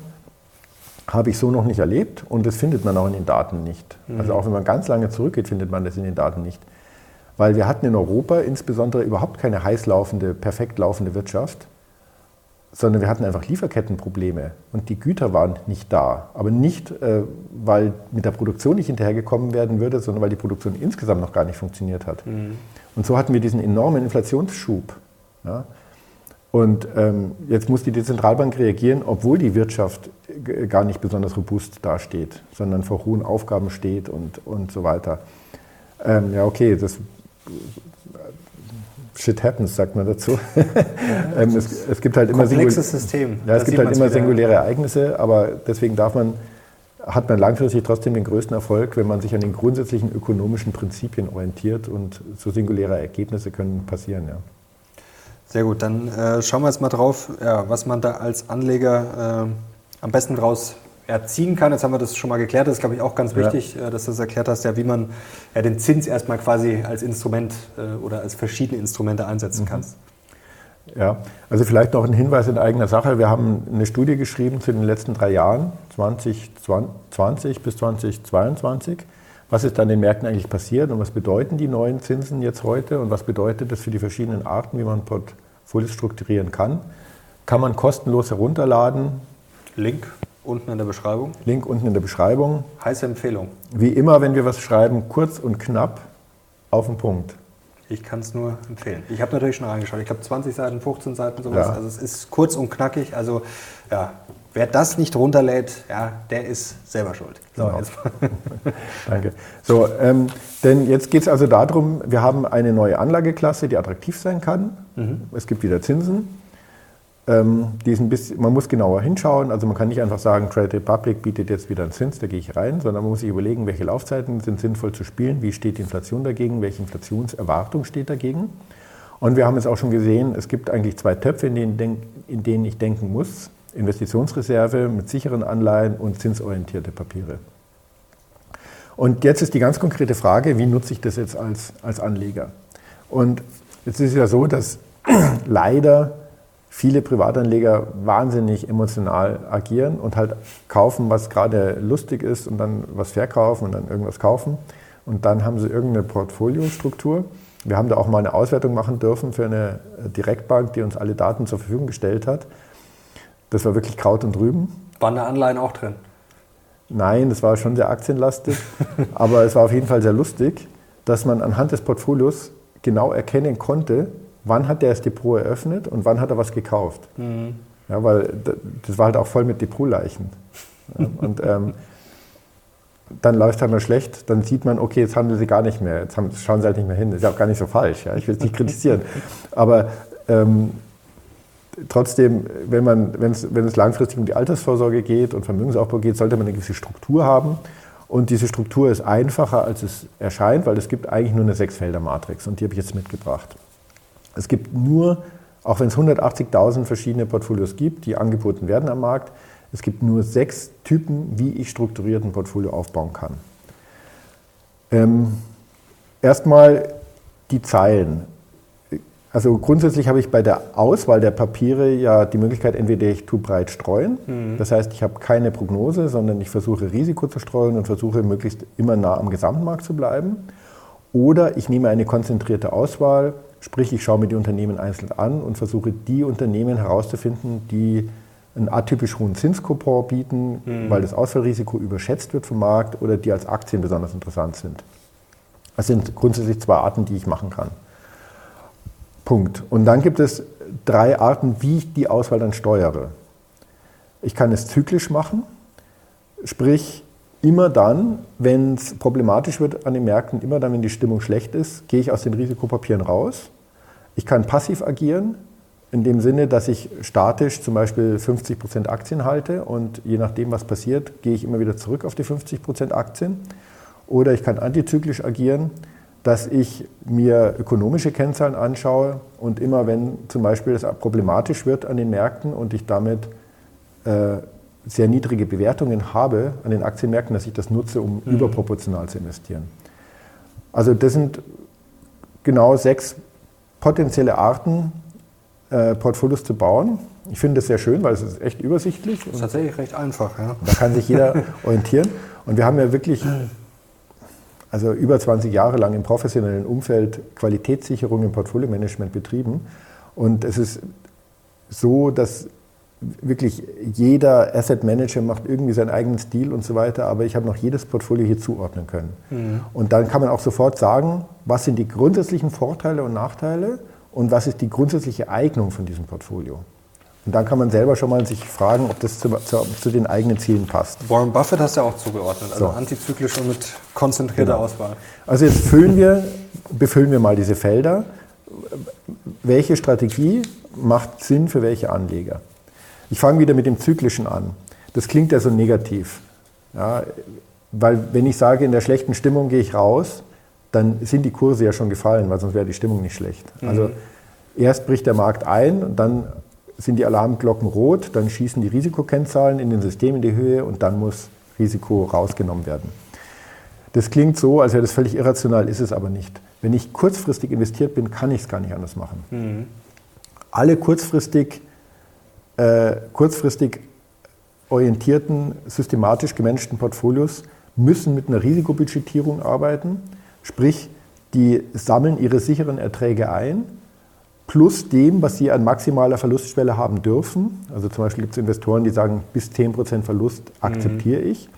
habe ich so noch nicht erlebt und das findet man auch in den Daten nicht. Mhm. Also auch wenn man ganz lange zurückgeht, findet man das in den Daten nicht. Weil wir hatten in Europa insbesondere überhaupt keine heiß laufende, perfekt laufende Wirtschaft sondern wir hatten einfach Lieferkettenprobleme und die Güter waren nicht da. Aber nicht, äh, weil mit der Produktion nicht hinterhergekommen werden würde, sondern weil die Produktion insgesamt noch gar nicht funktioniert hat. Mhm. Und so hatten wir diesen enormen Inflationsschub. Ja? Und ähm, jetzt muss die Zentralbank reagieren, obwohl die Wirtschaft gar nicht besonders robust dasteht, sondern vor hohen Aufgaben steht und, und so weiter. Ähm, ja, okay, das Shit happens, sagt man dazu. Ja, ähm, es, es, gibt halt immer komplexes System. Ja, es gibt halt immer singuläre Ereignisse, aber deswegen darf man, hat man langfristig trotzdem den größten Erfolg, wenn man sich an den grundsätzlichen ökonomischen Prinzipien orientiert und so singuläre Ergebnisse können passieren. Ja. Sehr gut, dann äh, schauen wir jetzt mal drauf, ja, was man da als Anleger äh, am besten draus erziehen kann. Jetzt haben wir das schon mal geklärt. Das ist, glaube ich, auch ganz wichtig, ja. Äh, dass du das erklärt hast, ja, wie man ja, den Zins erstmal quasi als Instrument äh, oder als verschiedene Instrumente einsetzen mhm. kannst. Ja, also vielleicht noch ein Hinweis in eigener Sache. Wir haben eine Studie geschrieben zu den letzten drei Jahren, 2020 bis 2022. Was ist an den Märkten eigentlich passiert und was bedeuten die neuen Zinsen jetzt heute und was bedeutet das für die verschiedenen Arten, wie man Portfolios strukturieren kann? Kann man kostenlos herunterladen. Link Unten in der Beschreibung. Link unten in der Beschreibung. Heiße Empfehlung. Wie immer, wenn wir was schreiben, kurz und knapp auf den Punkt. Ich kann es nur empfehlen. Ich habe natürlich schon reingeschaut. Ich habe 20 Seiten, 15 Seiten, sowas. Ja. Also es ist kurz und knackig. Also ja, wer das nicht runterlädt, ja, der ist selber schuld. So, genau. Danke. So, ähm, denn jetzt geht es also darum, wir haben eine neue Anlageklasse, die attraktiv sein kann. Mhm. Es gibt wieder Zinsen. Ähm, bisschen, man muss genauer hinschauen. Also man kann nicht einfach sagen, Trade Republic bietet jetzt wieder einen Zins, da gehe ich rein, sondern man muss sich überlegen, welche Laufzeiten sind sinnvoll zu spielen, wie steht die Inflation dagegen, welche Inflationserwartung steht dagegen. Und wir haben es auch schon gesehen, es gibt eigentlich zwei Töpfe, in denen, in denen ich denken muss. Investitionsreserve mit sicheren Anleihen und zinsorientierte Papiere. Und jetzt ist die ganz konkrete Frage, wie nutze ich das jetzt als, als Anleger? Und jetzt ist es ja so, dass leider viele Privatanleger wahnsinnig emotional agieren und halt kaufen, was gerade lustig ist und dann was verkaufen und dann irgendwas kaufen. Und dann haben sie irgendeine Portfoliostruktur. Wir haben da auch mal eine Auswertung machen dürfen für eine Direktbank, die uns alle Daten zur Verfügung gestellt hat. Das war wirklich Kraut und Rüben. Waren da Anleihen auch drin? Nein, das war schon sehr aktienlastig, aber es war auf jeden Fall sehr lustig, dass man anhand des Portfolios genau erkennen konnte, wann hat er das Depot eröffnet und wann hat er was gekauft. Mhm. Ja, weil das war halt auch voll mit Depotleichen. Ja, und ähm, dann läuft es halt mal schlecht, dann sieht man, okay, jetzt handeln sie gar nicht mehr, jetzt schauen sie halt nicht mehr hin. Das ist ja auch gar nicht so falsch, ja? ich will es nicht kritisieren. Aber ähm, trotzdem, wenn, man, wenn es langfristig um die Altersvorsorge geht und Vermögensaufbau geht, sollte man eine gewisse Struktur haben. Und diese Struktur ist einfacher, als es erscheint, weil es gibt eigentlich nur eine Sechsfelder-Matrix und die habe ich jetzt mitgebracht. Es gibt nur, auch wenn es 180.000 verschiedene Portfolios gibt, die angeboten werden am Markt, es gibt nur sechs Typen, wie ich strukturiert ein Portfolio aufbauen kann. Ähm, erstmal die Zeilen. Also grundsätzlich habe ich bei der Auswahl der Papiere ja die Möglichkeit, entweder ich tue breit streuen, mhm. das heißt, ich habe keine Prognose, sondern ich versuche Risiko zu streuen und versuche möglichst immer nah am Gesamtmarkt zu bleiben. Oder ich nehme eine konzentrierte Auswahl, sprich ich schaue mir die Unternehmen einzeln an und versuche die Unternehmen herauszufinden, die einen atypisch hohen Zinskupon bieten, mhm. weil das Ausfallrisiko überschätzt wird vom Markt oder die als Aktien besonders interessant sind. Das sind grundsätzlich zwei Arten, die ich machen kann. Punkt. Und dann gibt es drei Arten, wie ich die Auswahl dann steuere. Ich kann es zyklisch machen, sprich immer dann, wenn es problematisch wird an den Märkten, immer dann, wenn die Stimmung schlecht ist, gehe ich aus den Risikopapieren raus. Ich kann passiv agieren, in dem Sinne, dass ich statisch zum Beispiel 50 Prozent Aktien halte und je nachdem, was passiert, gehe ich immer wieder zurück auf die 50 Prozent Aktien. Oder ich kann antizyklisch agieren, dass ich mir ökonomische Kennzahlen anschaue und immer wenn zum Beispiel es problematisch wird an den Märkten und ich damit äh, sehr niedrige Bewertungen habe an den Aktienmärkten, dass ich das nutze, um mhm. überproportional zu investieren. Also das sind genau sechs potenzielle Arten, äh, Portfolios zu bauen. Ich finde das sehr schön, weil es ist echt übersichtlich. Das ist tatsächlich recht einfach. Ja. Da kann sich jeder orientieren. Und wir haben ja wirklich also über 20 Jahre lang im professionellen Umfeld Qualitätssicherung im Portfolio-Management betrieben. Und es ist so, dass wirklich jeder Asset Manager macht irgendwie seinen eigenen Stil und so weiter, aber ich habe noch jedes Portfolio hier zuordnen können. Mhm. Und dann kann man auch sofort sagen, was sind die grundsätzlichen Vorteile und Nachteile und was ist die grundsätzliche Eignung von diesem Portfolio. Und dann kann man selber schon mal sich fragen, ob das zu, zu, zu den eigenen Zielen passt. Warren Buffett hast du ja auch zugeordnet, also so. antizyklisch und mit konzentrierter genau. Auswahl. Also jetzt füllen wir, befüllen wir mal diese Felder. Welche Strategie macht Sinn für welche Anleger? Ich fange wieder mit dem Zyklischen an. Das klingt ja so negativ. Ja, weil wenn ich sage, in der schlechten Stimmung gehe ich raus, dann sind die Kurse ja schon gefallen, weil sonst wäre die Stimmung nicht schlecht. Mhm. Also erst bricht der Markt ein und dann sind die Alarmglocken rot, dann schießen die Risikokennzahlen in den System in die Höhe und dann muss Risiko rausgenommen werden. Das klingt so, als wäre das völlig irrational, ist es aber nicht. Wenn ich kurzfristig investiert bin, kann ich es gar nicht anders machen. Mhm. Alle kurzfristig, äh, kurzfristig orientierten, systematisch gemanagten Portfolios müssen mit einer Risikobudgetierung arbeiten, sprich, die sammeln ihre sicheren Erträge ein plus dem, was sie an maximaler Verlustschwelle haben dürfen. Also zum Beispiel gibt es Investoren, die sagen, bis 10% Verlust akzeptiere mhm. ich.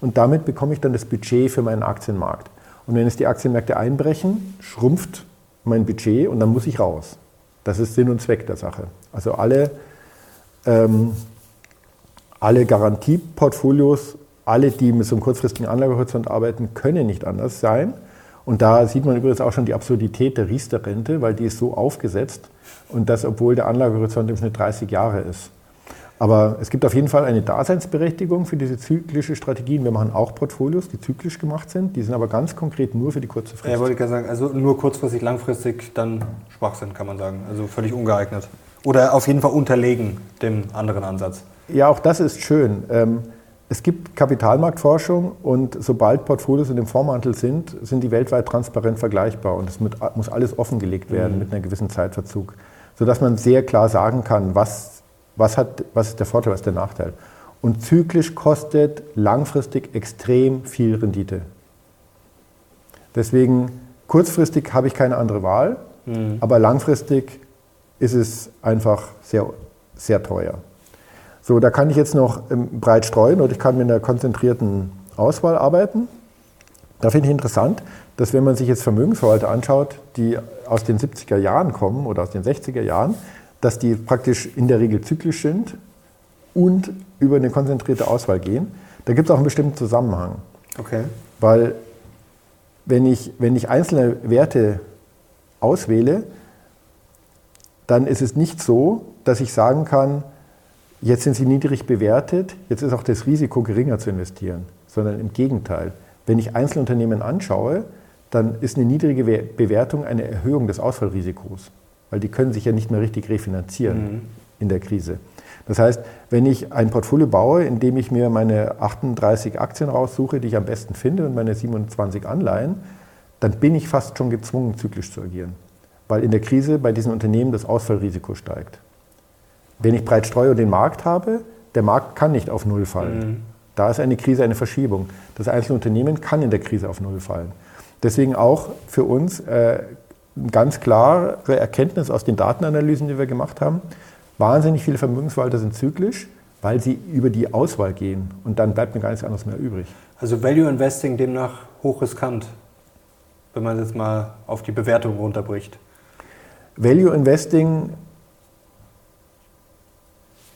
Und damit bekomme ich dann das Budget für meinen Aktienmarkt. Und wenn es die Aktienmärkte einbrechen, schrumpft mein Budget und dann muss ich raus. Das ist Sinn und Zweck der Sache. Also alle, ähm, alle Garantieportfolios, alle, die mit so einem kurzfristigen Anlagehorizont arbeiten, können nicht anders sein. Und da sieht man übrigens auch schon die Absurdität der Riester-Rente, weil die ist so aufgesetzt und das, obwohl der Anlagehorizont im Schnitt 30 Jahre ist. Aber es gibt auf jeden Fall eine Daseinsberechtigung für diese zyklische Strategien. Wir machen auch Portfolios, die zyklisch gemacht sind. Die sind aber ganz konkret nur für die kurze Frist. Ja, wollte ich gerade sagen, also nur kurzfristig, langfristig dann Schwachsinn, kann man sagen. Also völlig ungeeignet. Oder auf jeden Fall unterlegen dem anderen Ansatz. Ja, auch das ist schön. Ähm, es gibt Kapitalmarktforschung und sobald Portfolios in dem Vormantel sind, sind die weltweit transparent vergleichbar und es muss alles offengelegt werden mhm. mit einem gewissen Zeitverzug, sodass man sehr klar sagen kann, was was, hat, was ist der Vorteil, was ist der Nachteil? Und zyklisch kostet langfristig extrem viel Rendite. Deswegen kurzfristig habe ich keine andere Wahl, mhm. aber langfristig ist es einfach sehr, sehr teuer. So, da kann ich jetzt noch ähm, breit streuen oder ich kann mit einer konzentrierten Auswahl arbeiten. Da finde ich interessant, dass wenn man sich jetzt Vermögensverwalter anschaut, die aus den 70er Jahren kommen oder aus den 60er Jahren, dass die praktisch in der Regel zyklisch sind und über eine konzentrierte Auswahl gehen. Da gibt es auch einen bestimmten Zusammenhang. Okay. Weil wenn ich, wenn ich einzelne Werte auswähle, dann ist es nicht so, dass ich sagen kann, jetzt sind sie niedrig bewertet, jetzt ist auch das Risiko geringer zu investieren, sondern im Gegenteil. Wenn ich Einzelunternehmen anschaue, dann ist eine niedrige Bewertung eine Erhöhung des Ausfallrisikos weil die können sich ja nicht mehr richtig refinanzieren mhm. in der Krise. Das heißt, wenn ich ein Portfolio baue, in dem ich mir meine 38 Aktien raussuche, die ich am besten finde, und meine 27 Anleihen, dann bin ich fast schon gezwungen, zyklisch zu agieren. Weil in der Krise bei diesen Unternehmen das Ausfallrisiko steigt. Wenn ich breit streue und den Markt habe, der Markt kann nicht auf Null fallen. Mhm. Da ist eine Krise eine Verschiebung. Das einzelne Unternehmen kann in der Krise auf Null fallen. Deswegen auch für uns äh, ganz klare Erkenntnis aus den Datenanalysen, die wir gemacht haben. Wahnsinnig viele Vermögensverwalter sind zyklisch, weil sie über die Auswahl gehen und dann bleibt mir gar nichts anderes mehr übrig. Also Value Investing demnach hochriskant, wenn man jetzt mal auf die Bewertung runterbricht. Value Investing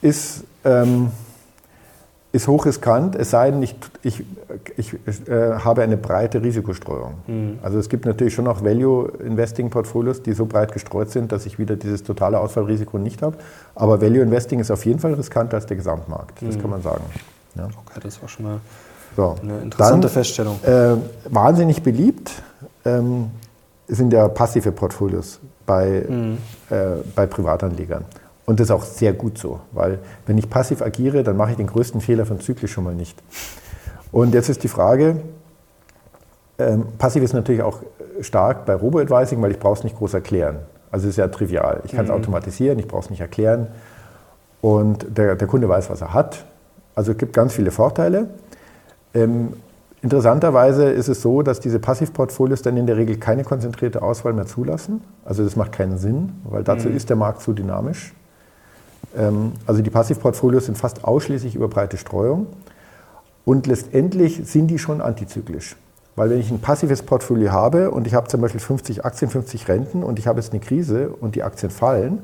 ist ähm, ist hochriskant, es sei denn, ich, ich, ich äh, habe eine breite Risikostreuung. Mhm. Also es gibt natürlich schon auch Value-Investing-Portfolios, die so breit gestreut sind, dass ich wieder dieses totale Ausfallrisiko nicht habe. Aber Value-Investing ist auf jeden Fall riskanter als der Gesamtmarkt, das mhm. kann man sagen. Ja. Okay, das war schon mal so. eine interessante Dann, Feststellung. Äh, wahnsinnig beliebt ähm, sind ja passive Portfolios bei, mhm. äh, bei Privatanlegern. Und das ist auch sehr gut so, weil wenn ich passiv agiere, dann mache ich den größten Fehler von zyklisch schon mal nicht. Und jetzt ist die Frage, ähm, passiv ist natürlich auch stark bei Robo-Advising, weil ich brauche es nicht groß erklären. Also es ist ja trivial. Ich kann es mhm. automatisieren, ich brauche es nicht erklären. Und der, der, Kunde weiß, was er hat. Also es gibt ganz viele Vorteile. Ähm, interessanterweise ist es so, dass diese Passivportfolios dann in der Regel keine konzentrierte Auswahl mehr zulassen. Also das macht keinen Sinn, weil dazu mhm. ist der Markt zu dynamisch. Ähm, also die Passivportfolios sind fast ausschließlich über breite Streuung. Und letztendlich sind die schon antizyklisch. Weil wenn ich ein passives Portfolio habe und ich habe zum Beispiel 50 Aktien, 50 Renten und ich habe jetzt eine Krise und die Aktien fallen,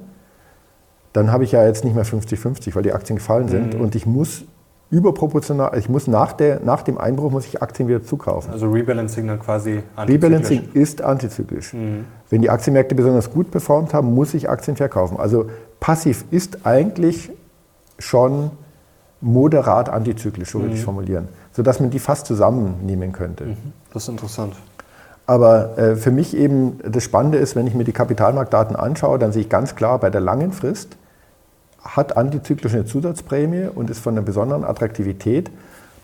dann habe ich ja jetzt nicht mehr 50-50, weil die Aktien gefallen sind mhm. und ich muss überproportional, ich muss nach, der, nach dem Einbruch muss ich Aktien wieder zukaufen. Also Rebalancing dann quasi antizyklisch. Rebalancing ist antizyklisch. Mhm. Wenn die Aktienmärkte besonders gut performt haben, muss ich Aktien verkaufen. Also passiv ist eigentlich schon moderat antizyklisch, so würde mhm. ich formulieren, sodass man die fast zusammennehmen könnte. Mhm. Das ist interessant. Aber äh, für mich eben das Spannende ist, wenn ich mir die Kapitalmarktdaten anschaue, dann sehe ich ganz klar, bei der langen Frist hat antizyklisch eine Zusatzprämie und ist von einer besonderen Attraktivität.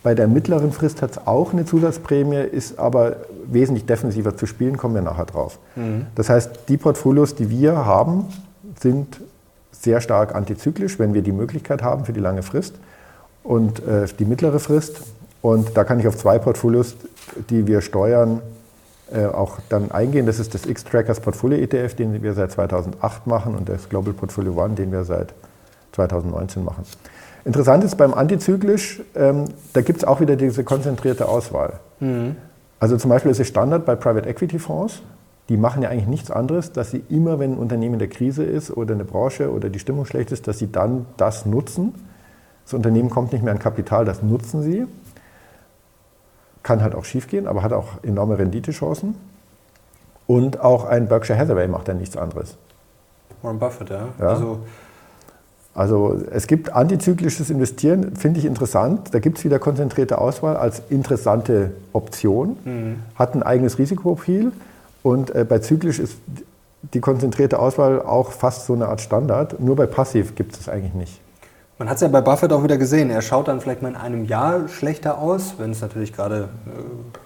Bei der mittleren Frist hat es auch eine Zusatzprämie, ist aber wesentlich defensiver zu spielen, kommen wir nachher drauf. Mhm. Das heißt, die Portfolios, die wir haben, sind sehr stark antizyklisch, wenn wir die Möglichkeit haben für die lange Frist und äh, die mittlere Frist. Und da kann ich auf zwei Portfolios, die wir steuern, äh, auch dann eingehen. Das ist das X-Trackers Portfolio ETF, den wir seit 2008 machen und das Global Portfolio One, den wir seit 2019 machen. Interessant ist beim Antizyklisch, ähm, da gibt es auch wieder diese konzentrierte Auswahl. Mhm. Also zum Beispiel ist es Standard bei Private Equity Fonds, die machen ja eigentlich nichts anderes, dass sie immer, wenn ein Unternehmen in der Krise ist oder eine Branche oder die Stimmung schlecht ist, dass sie dann das nutzen. Das Unternehmen kommt nicht mehr an Kapital, das nutzen sie. Kann halt auch schiefgehen, aber hat auch enorme Renditechancen. Und auch ein Berkshire Hathaway macht ja nichts anderes. Warren Buffett, ja. Ja. Also, Also es gibt antizyklisches Investieren, finde ich interessant. Da gibt es wieder konzentrierte Auswahl als interessante Option, hat ein eigenes Risikoprofil und äh, bei zyklisch ist die konzentrierte Auswahl auch fast so eine Art Standard. Nur bei passiv gibt es das eigentlich nicht. man hat es ja bei Buffett auch wieder gesehen. Er schaut dann vielleicht mal in einem Jahr schlechter aus, wenn es natürlich gerade äh,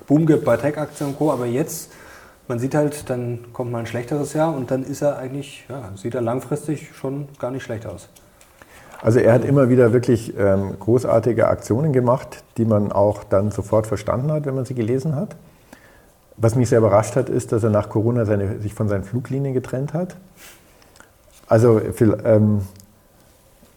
Boom gibt bei Tech-Aktien und Co. Aber jetzt, man sieht halt, dann kommt mal ein schlechteres Jahr und dann ist er eigentlich, ja, sieht er langfristig schon gar nicht schlecht aus. Also er hat immer wieder wirklich ähm, großartige Aktionen gemacht, die man auch dann sofort verstanden hat, wenn man sie gelesen hat. Was mich sehr überrascht hat, ist, dass er nach Corona seine, sich von seinen Fluglinien getrennt hat. Also ähm,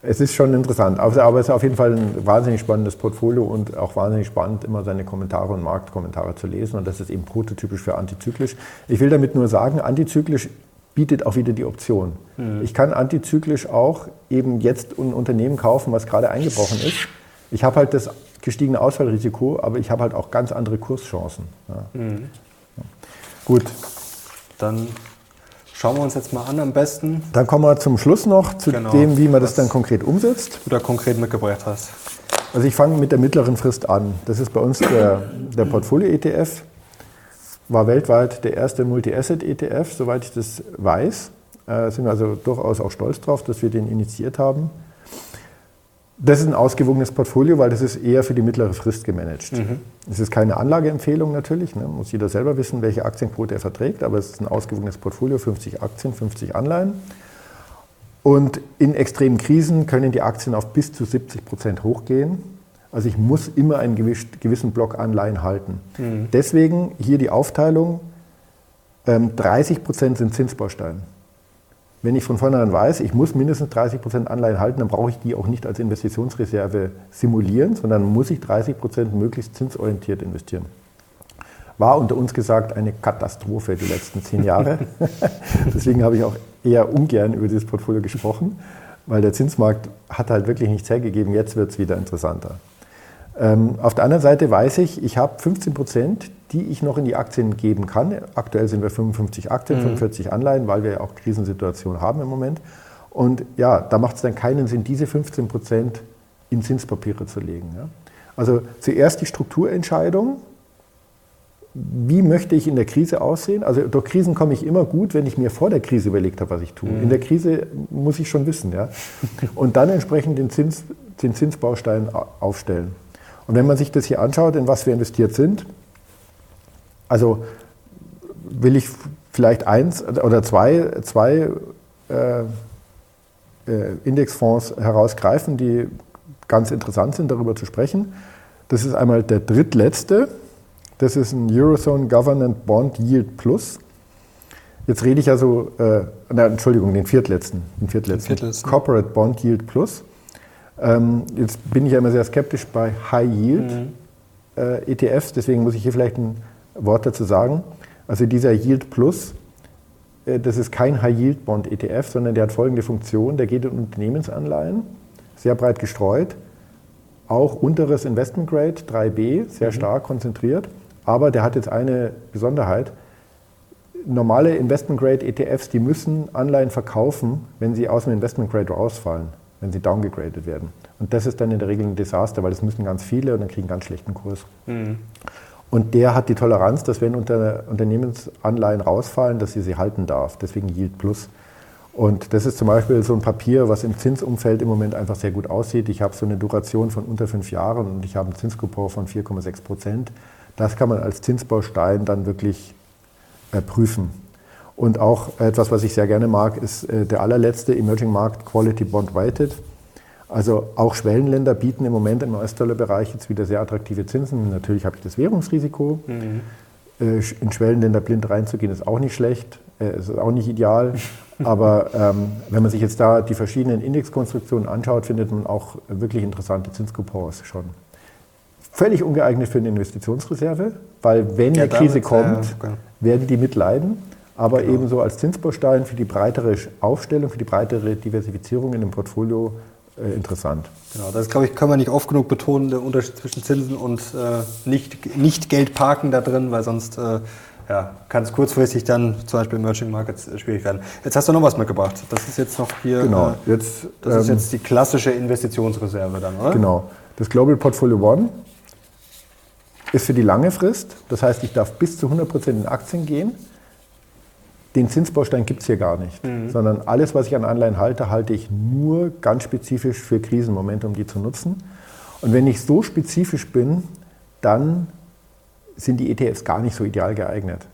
es ist schon interessant, aber es ist auf jeden Fall ein wahnsinnig spannendes Portfolio und auch wahnsinnig spannend, immer seine Kommentare und Marktkommentare zu lesen. Und das ist eben prototypisch für antizyklisch. Ich will damit nur sagen, antizyklisch bietet auch wieder die Option. Ich kann antizyklisch auch eben jetzt ein Unternehmen kaufen, was gerade eingebrochen ist. Ich habe halt das gestiegene Ausfallrisiko, aber ich habe halt auch ganz andere Kurschancen. Ja. Gut, Dann schauen wir uns jetzt mal an am besten, dann kommen wir zum Schluss noch zu Genau. dem, wie man das dann konkret umsetzt. du da konkret mitgebracht hast. Also ich fange mit der mittleren Frist an. Das ist bei uns der, der Portfolio-ETF. War weltweit der erste Multi-Asset-ETF, soweit ich das weiß. Äh, sind wir also durchaus auch stolz drauf, dass wir den initiiert haben. Das ist ein ausgewogenes Portfolio, weil das ist eher für die mittlere Frist gemanagt. Es ist keine Anlageempfehlung natürlich, ne? muss jeder selber wissen, welche Aktienquote er verträgt, aber es ist ein ausgewogenes Portfolio, 50 Aktien, 50 Anleihen. Und in extremen Krisen können die Aktien auf bis zu 70 Prozent hochgehen. Also ich muss immer einen gewiss- gewissen Block Anleihen halten. Deswegen hier die Aufteilung, ähm, 30 Prozent sind Zinsbaustein. Wenn ich von vornherein weiß, ich muss mindestens 30 Prozent Anleihen halten, dann brauche ich die auch nicht als Investitionsreserve simulieren, sondern muss ich 30 Prozent möglichst zinsorientiert investieren. War unter uns gesagt eine Katastrophe die letzten zehn Jahre. Deswegen habe ich auch eher ungern über dieses Portfolio gesprochen, weil der Zinsmarkt hat halt wirklich nichts hergegeben. Jetzt wird es wieder interessanter. Ähm, auf der anderen Seite weiß ich, ich habe 15 Prozent, die ich noch in die Aktien geben kann. Aktuell sind wir 55 Aktien, 45 Anleihen, weil wir ja auch Krisensituationen haben im Moment. Und ja, da macht es dann keinen Sinn, diese 15 Prozent in Zinspapiere zu legen. Ja. Also zuerst die Strukturentscheidung. Wie möchte ich in der Krise aussehen? Also durch Krisen komme ich immer gut, wenn ich mir vor der Krise überlegt habe, was ich tue. In der Krise muss ich schon wissen. Ja? Und dann entsprechend den, Zins, den Zinsbaustein au- aufstellen. Und wenn man sich das hier anschaut, in was wir investiert sind, also will ich vielleicht eins oder zwei, zwei äh, äh, Indexfonds herausgreifen, die ganz interessant sind, darüber zu sprechen. Das ist einmal der drittletzte. Das ist ein Eurozone Government Bond Yield Plus. Jetzt rede ich also, äh, na, Entschuldigung, den viertletzten, den viertletzten. viertletzten. Corporate Bond Yield Plus. Ähm, jetzt bin ich ja immer sehr skeptisch bei High Yield äh, ETFs, deswegen muss ich hier vielleicht ein Wort dazu sagen. Also dieser Yield Plus, äh, das ist kein High Yield Bond ETF, sondern der hat folgende Funktion: Der geht in Unternehmensanleihen, sehr breit gestreut, auch unteres Investment Grade 3B, sehr stark konzentriert. Aber der hat jetzt eine Besonderheit. Normale Investment Grade ETFs, die müssen Anleihen verkaufen, wenn sie aus dem Investment Grade rausfallen, wenn sie downgegradet werden. Und das ist dann in der Regel ein Desaster, weil das müssen ganz viele und dann kriegen ganz schlechten Kurs. Und der hat die Toleranz, dass wenn unter Unternehmensanleihen rausfallen, dass sie sie halten darf. Deswegen Yield Plus. Und das ist zum Beispiel so ein Papier, was im Zinsumfeld im Moment einfach sehr gut aussieht. Ich habe so eine Duration von unter fünf Jahren und ich habe einen Zinskupon von 4,6 Prozent. Das kann man als Zinsbaustein dann wirklich äh, prüfen. Und auch etwas, was ich sehr gerne mag, ist äh, der allerletzte Emerging Market Quality Bond Weighted. Also auch Schwellenländer bieten im Moment im US-Dollar-Bereich jetzt wieder sehr attraktive Zinsen. Natürlich habe ich das Währungsrisiko. Äh, In Schwellenländer blind reinzugehen ist auch nicht schlecht, äh, ist auch nicht ideal. Aber ähm, wenn man sich jetzt da die verschiedenen Indexkonstruktionen anschaut, findet man auch wirklich interessante Zinscoupons schon. Völlig ungeeignet für eine Investitionsreserve, weil wenn Ja, eine Krise damit, kommt, äh, genau. werden die mitleiden. Aber ebenso als Zinsbaustein für die breitere Aufstellung, für die breitere Diversifizierung in dem Portfolio äh, interessant. Genau, das glaube ich, können wir nicht oft genug betonen, der Unterschied zwischen Zinsen und äh, nicht, nicht Geld parken da drin, weil sonst äh, ja, kann es kurzfristig dann zum Beispiel Emerging Markets äh, schwierig werden. Jetzt hast du noch was mitgebracht. Das ist jetzt noch hier. Genau. Äh, jetzt, das ähm, ist jetzt die klassische Investitionsreserve dann, oder? Genau. Das Global Portfolio One ist für die lange Frist. Das heißt, ich darf bis zu 100% in Aktien gehen. Den Zinsbaustein gibt es hier gar nicht, mhm. sondern alles, was ich an Anleihen halte, halte ich nur ganz spezifisch für Krisenmomente, um die zu nutzen. Und wenn ich so spezifisch bin, dann sind die ETFs gar nicht so ideal geeignet.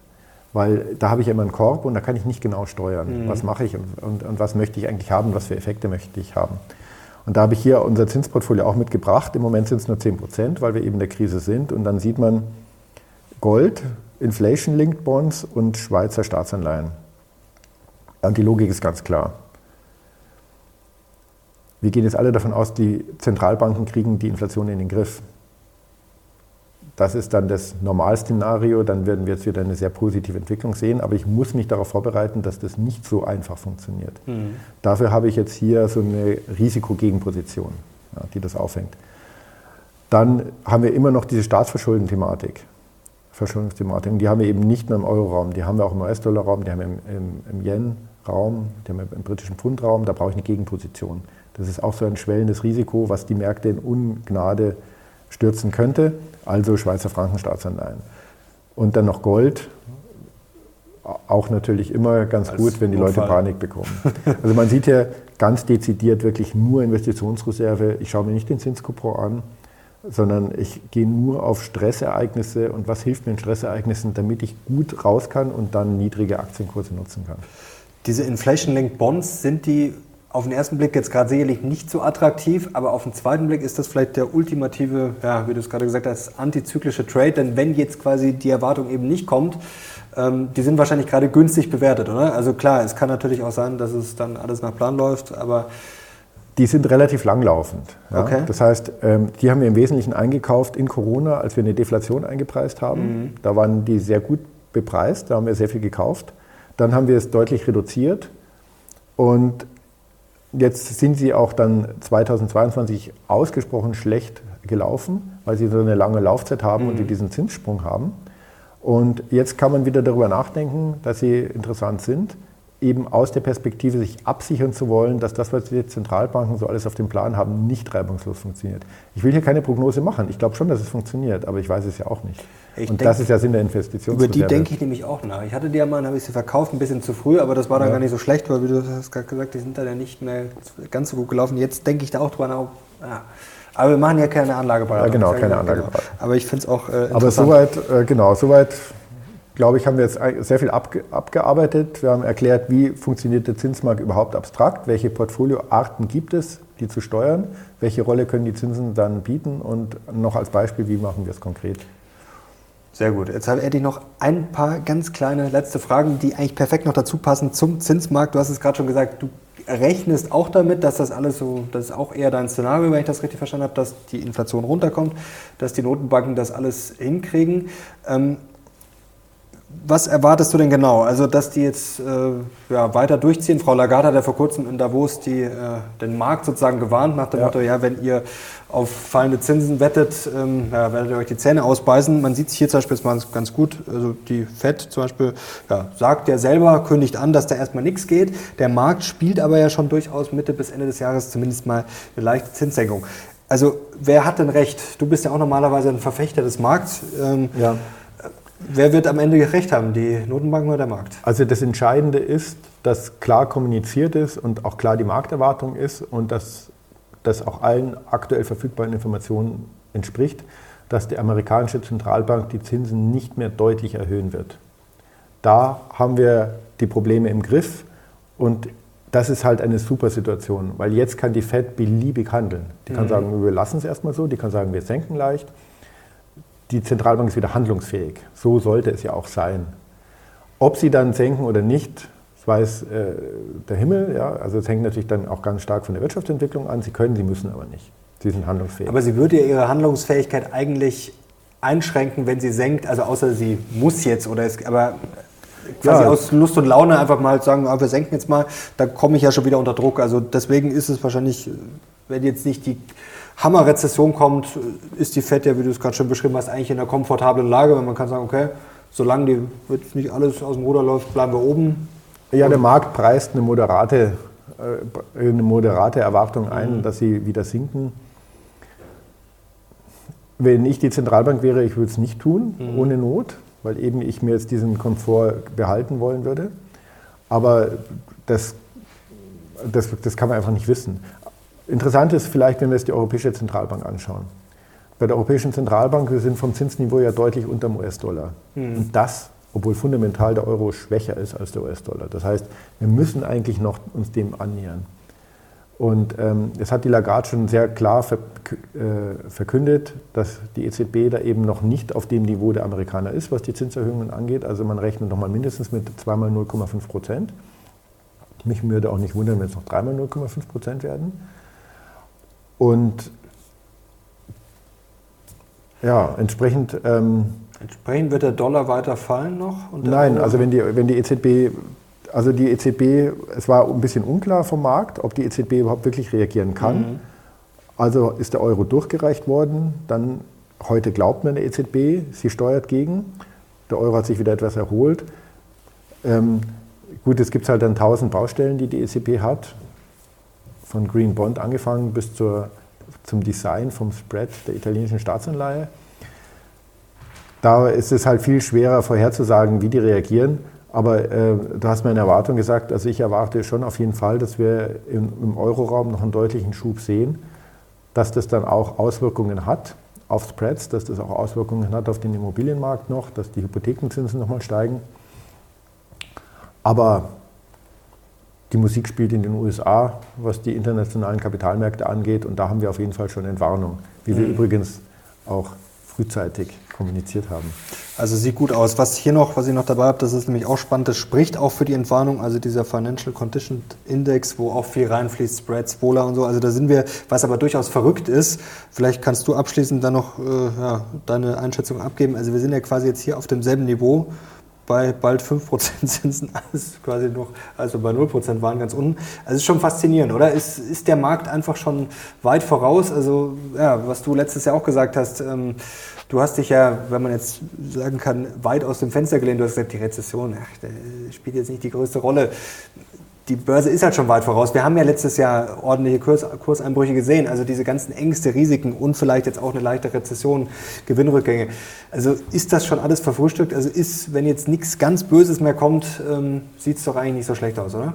Weil da habe ich immer einen Korb und da kann ich nicht genau steuern, mhm. was mache ich und, und, und, was möchte ich eigentlich haben, was für Effekte möchte ich haben. Und da habe ich hier unser Zinsportfolio auch mitgebracht. Im Moment sind es nur 10 Prozent, weil wir eben in der Krise sind. Und dann sieht man Gold, Inflation-Linked Bonds und Schweizer Staatsanleihen. Und die Logik ist ganz klar. Wir gehen jetzt alle davon aus, die Zentralbanken kriegen die Inflation in den Griff. Das ist dann das Normalszenario, dann werden wir jetzt wieder eine sehr positive Entwicklung sehen, aber ich muss mich darauf vorbereiten, dass das nicht so einfach funktioniert. Mhm. Dafür habe ich jetzt hier so eine Risikogegenposition, ja, die das aufhängt. Dann haben wir immer noch diese Staatsverschulden-Thematik. Verschuldungsthematik. Die haben wir eben nicht nur im Euro-Raum, die haben wir auch im US-Dollar-Raum, die haben wir im, im, im Yen-Raum, die haben wir im britischen Pfund-Raum, da brauche ich eine Gegenposition. Das ist auch so ein schwellendes Risiko, was die Märkte in Ungnade stürzen könnte, also Schweizer Frankenstaatsanleihen. Und dann noch Gold, auch natürlich immer ganz Als gut, wenn die Notfall. Leute Panik bekommen. Also man sieht ja ganz dezidiert wirklich nur Investitionsreserve. Ich schaue mir nicht den Zinskupon an, sondern ich gehe nur auf Stressereignisse und was hilft mir in Stressereignissen, damit ich gut raus kann und dann niedrige Aktienkurse nutzen kann. Diese Inflation-Linked Bonds, sind die auf den ersten Blick jetzt gerade sicherlich nicht so attraktiv, aber auf den zweiten Blick ist das vielleicht der ultimative, ja, wie du es gerade gesagt hast, antizyklische Trade. Denn wenn jetzt quasi die Erwartung eben nicht kommt, ähm, die sind wahrscheinlich gerade günstig bewertet, oder? Also klar, es kann natürlich auch sein, dass es dann alles nach Plan läuft, aber die sind relativ langlaufend. Ja? Okay. Das heißt, ähm, die haben wir im Wesentlichen eingekauft in Corona, als wir eine Deflation eingepreist haben. Mhm. Da waren die sehr gut bepreist, da haben wir sehr viel gekauft. Dann haben wir es deutlich reduziert und jetzt sind sie auch dann 2022 ausgesprochen schlecht gelaufen, weil sie so eine lange Laufzeit haben mhm. und die diesen Zinssprung haben. Und jetzt kann man wieder darüber nachdenken, dass sie interessant sind eben aus der Perspektive sich absichern zu wollen, dass das, was die Zentralbanken so alles auf dem Plan haben, nicht reibungslos funktioniert. Ich will hier keine Prognose machen. Ich glaube schon, dass es funktioniert, aber ich weiß es ja auch nicht. Ich und denk, das ist ja Sinn der Investition. Über die denke ich nämlich auch nach. Ich hatte die ja mal, habe ich sie verkauft, ein bisschen zu früh, aber das war dann ja. gar nicht so schlecht, weil, wie du hast gerade gesagt, die sind dann ja nicht mehr ganz so gut gelaufen. Jetzt denke ich da auch drüber nach. Ja. Aber wir machen ja keine Anlageberatung. Ja, genau, keine Anlageberatung. Genau. Aber ich finde es auch äh, Aber soweit, äh, genau, soweit glaube ich, haben wir jetzt sehr viel abge abgearbeitet. Wir haben erklärt, wie funktioniert der Zinsmarkt überhaupt abstrakt, welche Portfolioarten gibt es, die zu steuern, welche Rolle können die Zinsen dann bieten und noch als Beispiel, wie machen wir es konkret. Sehr gut. Jetzt hätte ich noch ein paar ganz kleine letzte Fragen, die eigentlich perfekt noch dazu passen zum Zinsmarkt. Du hast es gerade schon gesagt, du rechnest auch damit, dass das alles so, das ist auch eher dein Szenario, wenn ich das richtig verstanden habe, dass die Inflation runterkommt, dass die Notenbanken das alles hinkriegen. Ähm, was erwartest du denn genau? Also, dass die jetzt äh, ja, weiter durchziehen? Frau Lagarde hat ja vor kurzem in Davos die, äh, den Markt sozusagen gewarnt nach dem ja. Motto, ja, wenn ihr auf fallende Zinsen wettet, ähm, ja, werdet ihr euch die Zähne ausbeißen. Man sieht es hier zum Beispiel mal ganz gut. Also die FED zum Beispiel ja, sagt ja selber, kündigt an, dass da erstmal nichts geht. Der Markt spielt aber ja schon durchaus Mitte bis Ende des Jahres zumindest mal eine leichte Zinssenkung. Also wer hat denn recht? Du bist ja auch normalerweise ein Verfechter des Markts. Ähm, ja. Wer wird am Ende recht haben, die Notenbanken oder der Markt? Also das Entscheidende ist, dass klar kommuniziert ist und auch klar die Markterwartung ist und dass das auch allen aktuell verfügbaren Informationen entspricht, dass die amerikanische Zentralbank die Zinsen nicht mehr deutlich erhöhen wird. Da haben wir die Probleme im Griff und das ist halt eine super Situation, weil jetzt kann die Fed beliebig handeln. Die kann mhm. sagen, wir lassen es erstmal so, die kann sagen, wir senken leicht die Zentralbank ist wieder handlungsfähig. So sollte es ja auch sein. Ob sie dann senken oder nicht, das weiß äh, der Himmel. Ja? Also es hängt natürlich dann auch ganz stark von der Wirtschaftsentwicklung an. Sie können, sie müssen aber nicht. Sie sind handlungsfähig. Aber sie würde ja ihre Handlungsfähigkeit eigentlich einschränken, wenn sie senkt, also außer sie muss jetzt oder es, aber quasi ja. aus Lust und Laune einfach mal sagen, ah, wir senken jetzt mal, da komme ich ja schon wieder unter Druck. Also deswegen ist es wahrscheinlich, wenn jetzt nicht die Hammerrezession kommt, ist die FED ja, wie du es gerade schon beschrieben hast, eigentlich in einer komfortablen Lage, wenn man kann sagen, okay, solange die, jetzt nicht alles aus dem Ruder läuft, bleiben wir oben. Ja, der Markt preist eine moderate, äh, eine moderate Erwartung ein, mhm. dass sie wieder sinken. Wenn ich die Zentralbank wäre, ich würde es nicht tun, mhm. ohne Not, weil eben ich mir jetzt diesen Komfort behalten wollen würde. Aber das, das, das kann man einfach nicht wissen. Interessant ist vielleicht, wenn wir uns die Europäische Zentralbank anschauen. Bei der Europäischen Zentralbank, wir sind vom Zinsniveau ja deutlich unter dem US-Dollar. Mhm. Und das, obwohl fundamental der Euro schwächer ist als der US-Dollar. Das heißt, wir müssen eigentlich noch uns dem annähern. Und ähm, es hat die Lagarde schon sehr klar äh, verkündet, dass die EZB da eben noch nicht auf dem Niveau der Amerikaner ist, was die Zinserhöhungen angeht. Also man rechnet nochmal mindestens mit zweimal 0,5 Prozent. Mich würde auch nicht wundern, wenn es noch dreimal 0,5 Prozent werden. Und ja, entsprechend. Ähm, entsprechend wird der Dollar weiter fallen noch? nein, also wenn die, wenn die EZB also die EZB, es war ein bisschen unklar vom Markt, ob die EZB überhaupt wirklich reagieren kann. Mhm. Also ist der Euro durchgereicht worden. Dann heute glaubt man der EZB, sie steuert gegen. Der Euro hat sich wieder etwas erholt. Ähm, gut, es gibt halt dann tausend Baustellen, die die EZB hat. Von Green Bond angefangen bis zur, zum Design vom Spread der italienischen Staatsanleihe. Da ist es halt viel schwerer vorherzusagen, wie die reagieren. Aber äh, du hast meine Erwartung gesagt, also ich erwarte schon auf jeden Fall, dass wir im, im Euroraum noch einen deutlichen Schub sehen, dass das dann auch Auswirkungen hat auf Spreads, dass das auch Auswirkungen hat auf den Immobilienmarkt noch, dass die Hypothekenzinsen nochmal steigen. Aber die Musik spielt in den USA, was die internationalen Kapitalmärkte angeht, und da haben wir auf jeden Fall schon Entwarnung, wie wir mhm. übrigens auch frühzeitig kommuniziert haben. Also sieht gut aus. Was hier noch, was ich noch dabei habe, das ist nämlich auch spannend, das spricht auch für die Entwarnung, also dieser Financial Condition Index, wo auch viel reinfließt, Spreads, Spola und so. Also da sind wir, was aber durchaus verrückt ist, vielleicht kannst du abschließend dann noch äh, ja, deine Einschätzung abgeben. Also wir sind ja quasi jetzt hier auf demselben Niveau bei bald 5% Zinsen, alles quasi noch, also bei 0% waren ganz unten. Also ist schon faszinierend, oder? Ist, ist der Markt einfach schon weit voraus? Also, ja, was du letztes Jahr auch gesagt hast, ähm, du hast dich ja, wenn man jetzt sagen kann, weit aus dem Fenster gelehnt. Du hast gesagt, die Rezession, ach, spielt jetzt nicht die größte Rolle die Börse ist halt schon weit voraus. Wir haben ja letztes Jahr ordentliche Kurs, Kurseinbrüche gesehen, also diese ganzen Ängste, Risiken und vielleicht jetzt auch eine leichte Rezession, Gewinnrückgänge. Also ist das schon alles verfrühstückt? Also ist, wenn jetzt nichts ganz Böses mehr kommt, ähm, sieht es doch eigentlich nicht so schlecht aus, oder?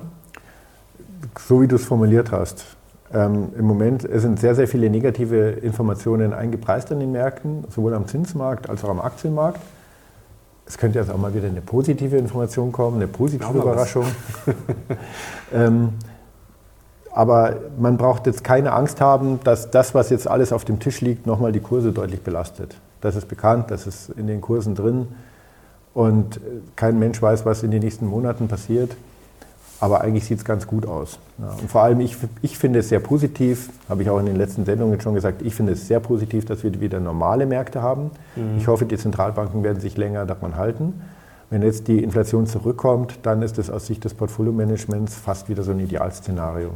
So wie du es formuliert hast. Ähm, Im Moment sind sehr, sehr viele negative Informationen eingepreist an den Märkten, sowohl am Zinsmarkt als auch am Aktienmarkt. Es könnte jetzt auch mal wieder eine positive Information kommen, eine positive Überraschung. ähm, aber man braucht jetzt keine Angst haben, dass das, was jetzt alles auf dem Tisch liegt, nochmal die Kurse deutlich belastet. Das ist bekannt, das ist in den Kursen drin. Und kein Mensch weiß, was in den nächsten Monaten passiert. Aber eigentlich sieht es ganz gut aus. Ja, und vor allem, ich, ich finde es sehr positiv, habe ich auch in den letzten Sendungen schon gesagt, ich finde es sehr positiv, dass wir wieder normale Märkte haben. Mhm. Ich hoffe, die Zentralbanken werden sich länger daran halten. Wenn jetzt die Inflation zurückkommt, dann ist es aus Sicht des Portfolio-Managements fast wieder so ein Idealszenario.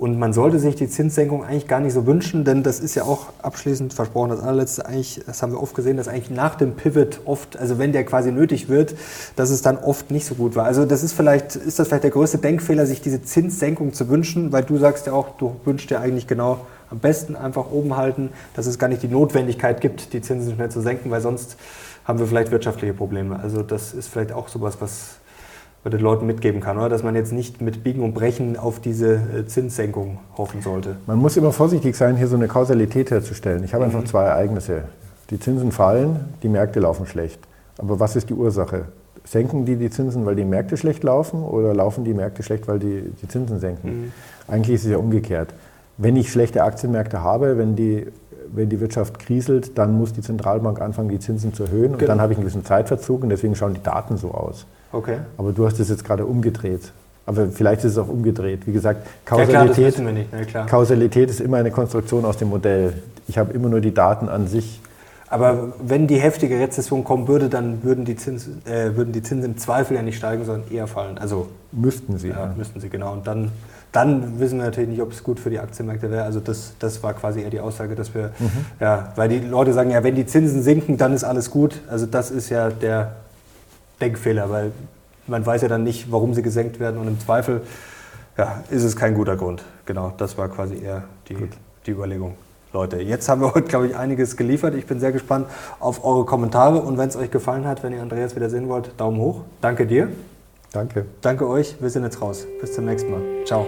Und man sollte sich die Zinssenkung eigentlich gar nicht so wünschen, denn das ist ja auch abschließend versprochen, das allerletzte eigentlich, das haben wir oft gesehen, dass eigentlich nach dem Pivot oft, also wenn der quasi nötig wird, dass es dann oft nicht so gut war. Also das ist vielleicht, ist das vielleicht der größte Denkfehler, sich diese Zinssenkung zu wünschen, weil du sagst ja auch, du wünschst dir eigentlich genau am besten einfach oben halten, dass es gar nicht die Notwendigkeit gibt, die Zinsen schnell zu senken, weil sonst haben wir vielleicht wirtschaftliche Probleme. Also das ist vielleicht auch sowas, was was den Leuten mitgeben kann, oder? Dass man jetzt nicht mit Biegen und Brechen auf diese äh, Zinssenkung hoffen sollte. Man muss immer vorsichtig sein, hier so eine Kausalität herzustellen. Ich habe mhm. einfach zwei Ereignisse. Die Zinsen fallen, die Märkte laufen schlecht. Aber was ist die Ursache? Senken die die Zinsen, weil die Märkte schlecht laufen oder laufen die Märkte schlecht, weil die die Zinsen senken? Mhm. Eigentlich ist es ja umgekehrt. Wenn ich schlechte Aktienmärkte habe, wenn die, wenn die Wirtschaft kriselt, dann muss die Zentralbank anfangen, die Zinsen zu erhöhen. Und genau. dann habe ich einen gewissen Zeitverzug und deswegen schauen die Daten so aus. Okay. Aber du hast es jetzt gerade umgedreht. Aber vielleicht ist es auch umgedreht. Wie gesagt, Kausalität, ja, klar, Kausalität ist immer eine Konstruktion aus dem Modell. Ich habe immer nur die Daten an sich. Aber wenn die heftige Rezession kommen würde, dann würden die, Zins, äh, würden die Zinsen im Zweifel ja nicht steigen, sondern eher fallen. Also müssten sie. Ja, ja. müssten sie, genau. Und dann, dann wissen wir natürlich nicht, ob es gut für die Aktienmärkte wäre. Also das, das war quasi eher die Aussage, dass wir, mhm. ja, weil die Leute sagen, ja, wenn die Zinsen sinken, dann ist alles gut. Also das ist ja der Denkfehler, weil man weiß ja dann nicht, warum sie gesenkt werden und im Zweifel ja, ist es kein guter Grund. Genau, das war quasi eher die, die Überlegung. Leute, jetzt haben wir heute, glaube ich, einiges geliefert. Ich bin sehr gespannt auf eure Kommentare und wenn es euch gefallen hat, wenn ihr Andreas wieder sehen wollt, Daumen hoch. Danke dir. Danke. Danke euch. Wir sind jetzt raus. Bis zum nächsten Mal. Ciao.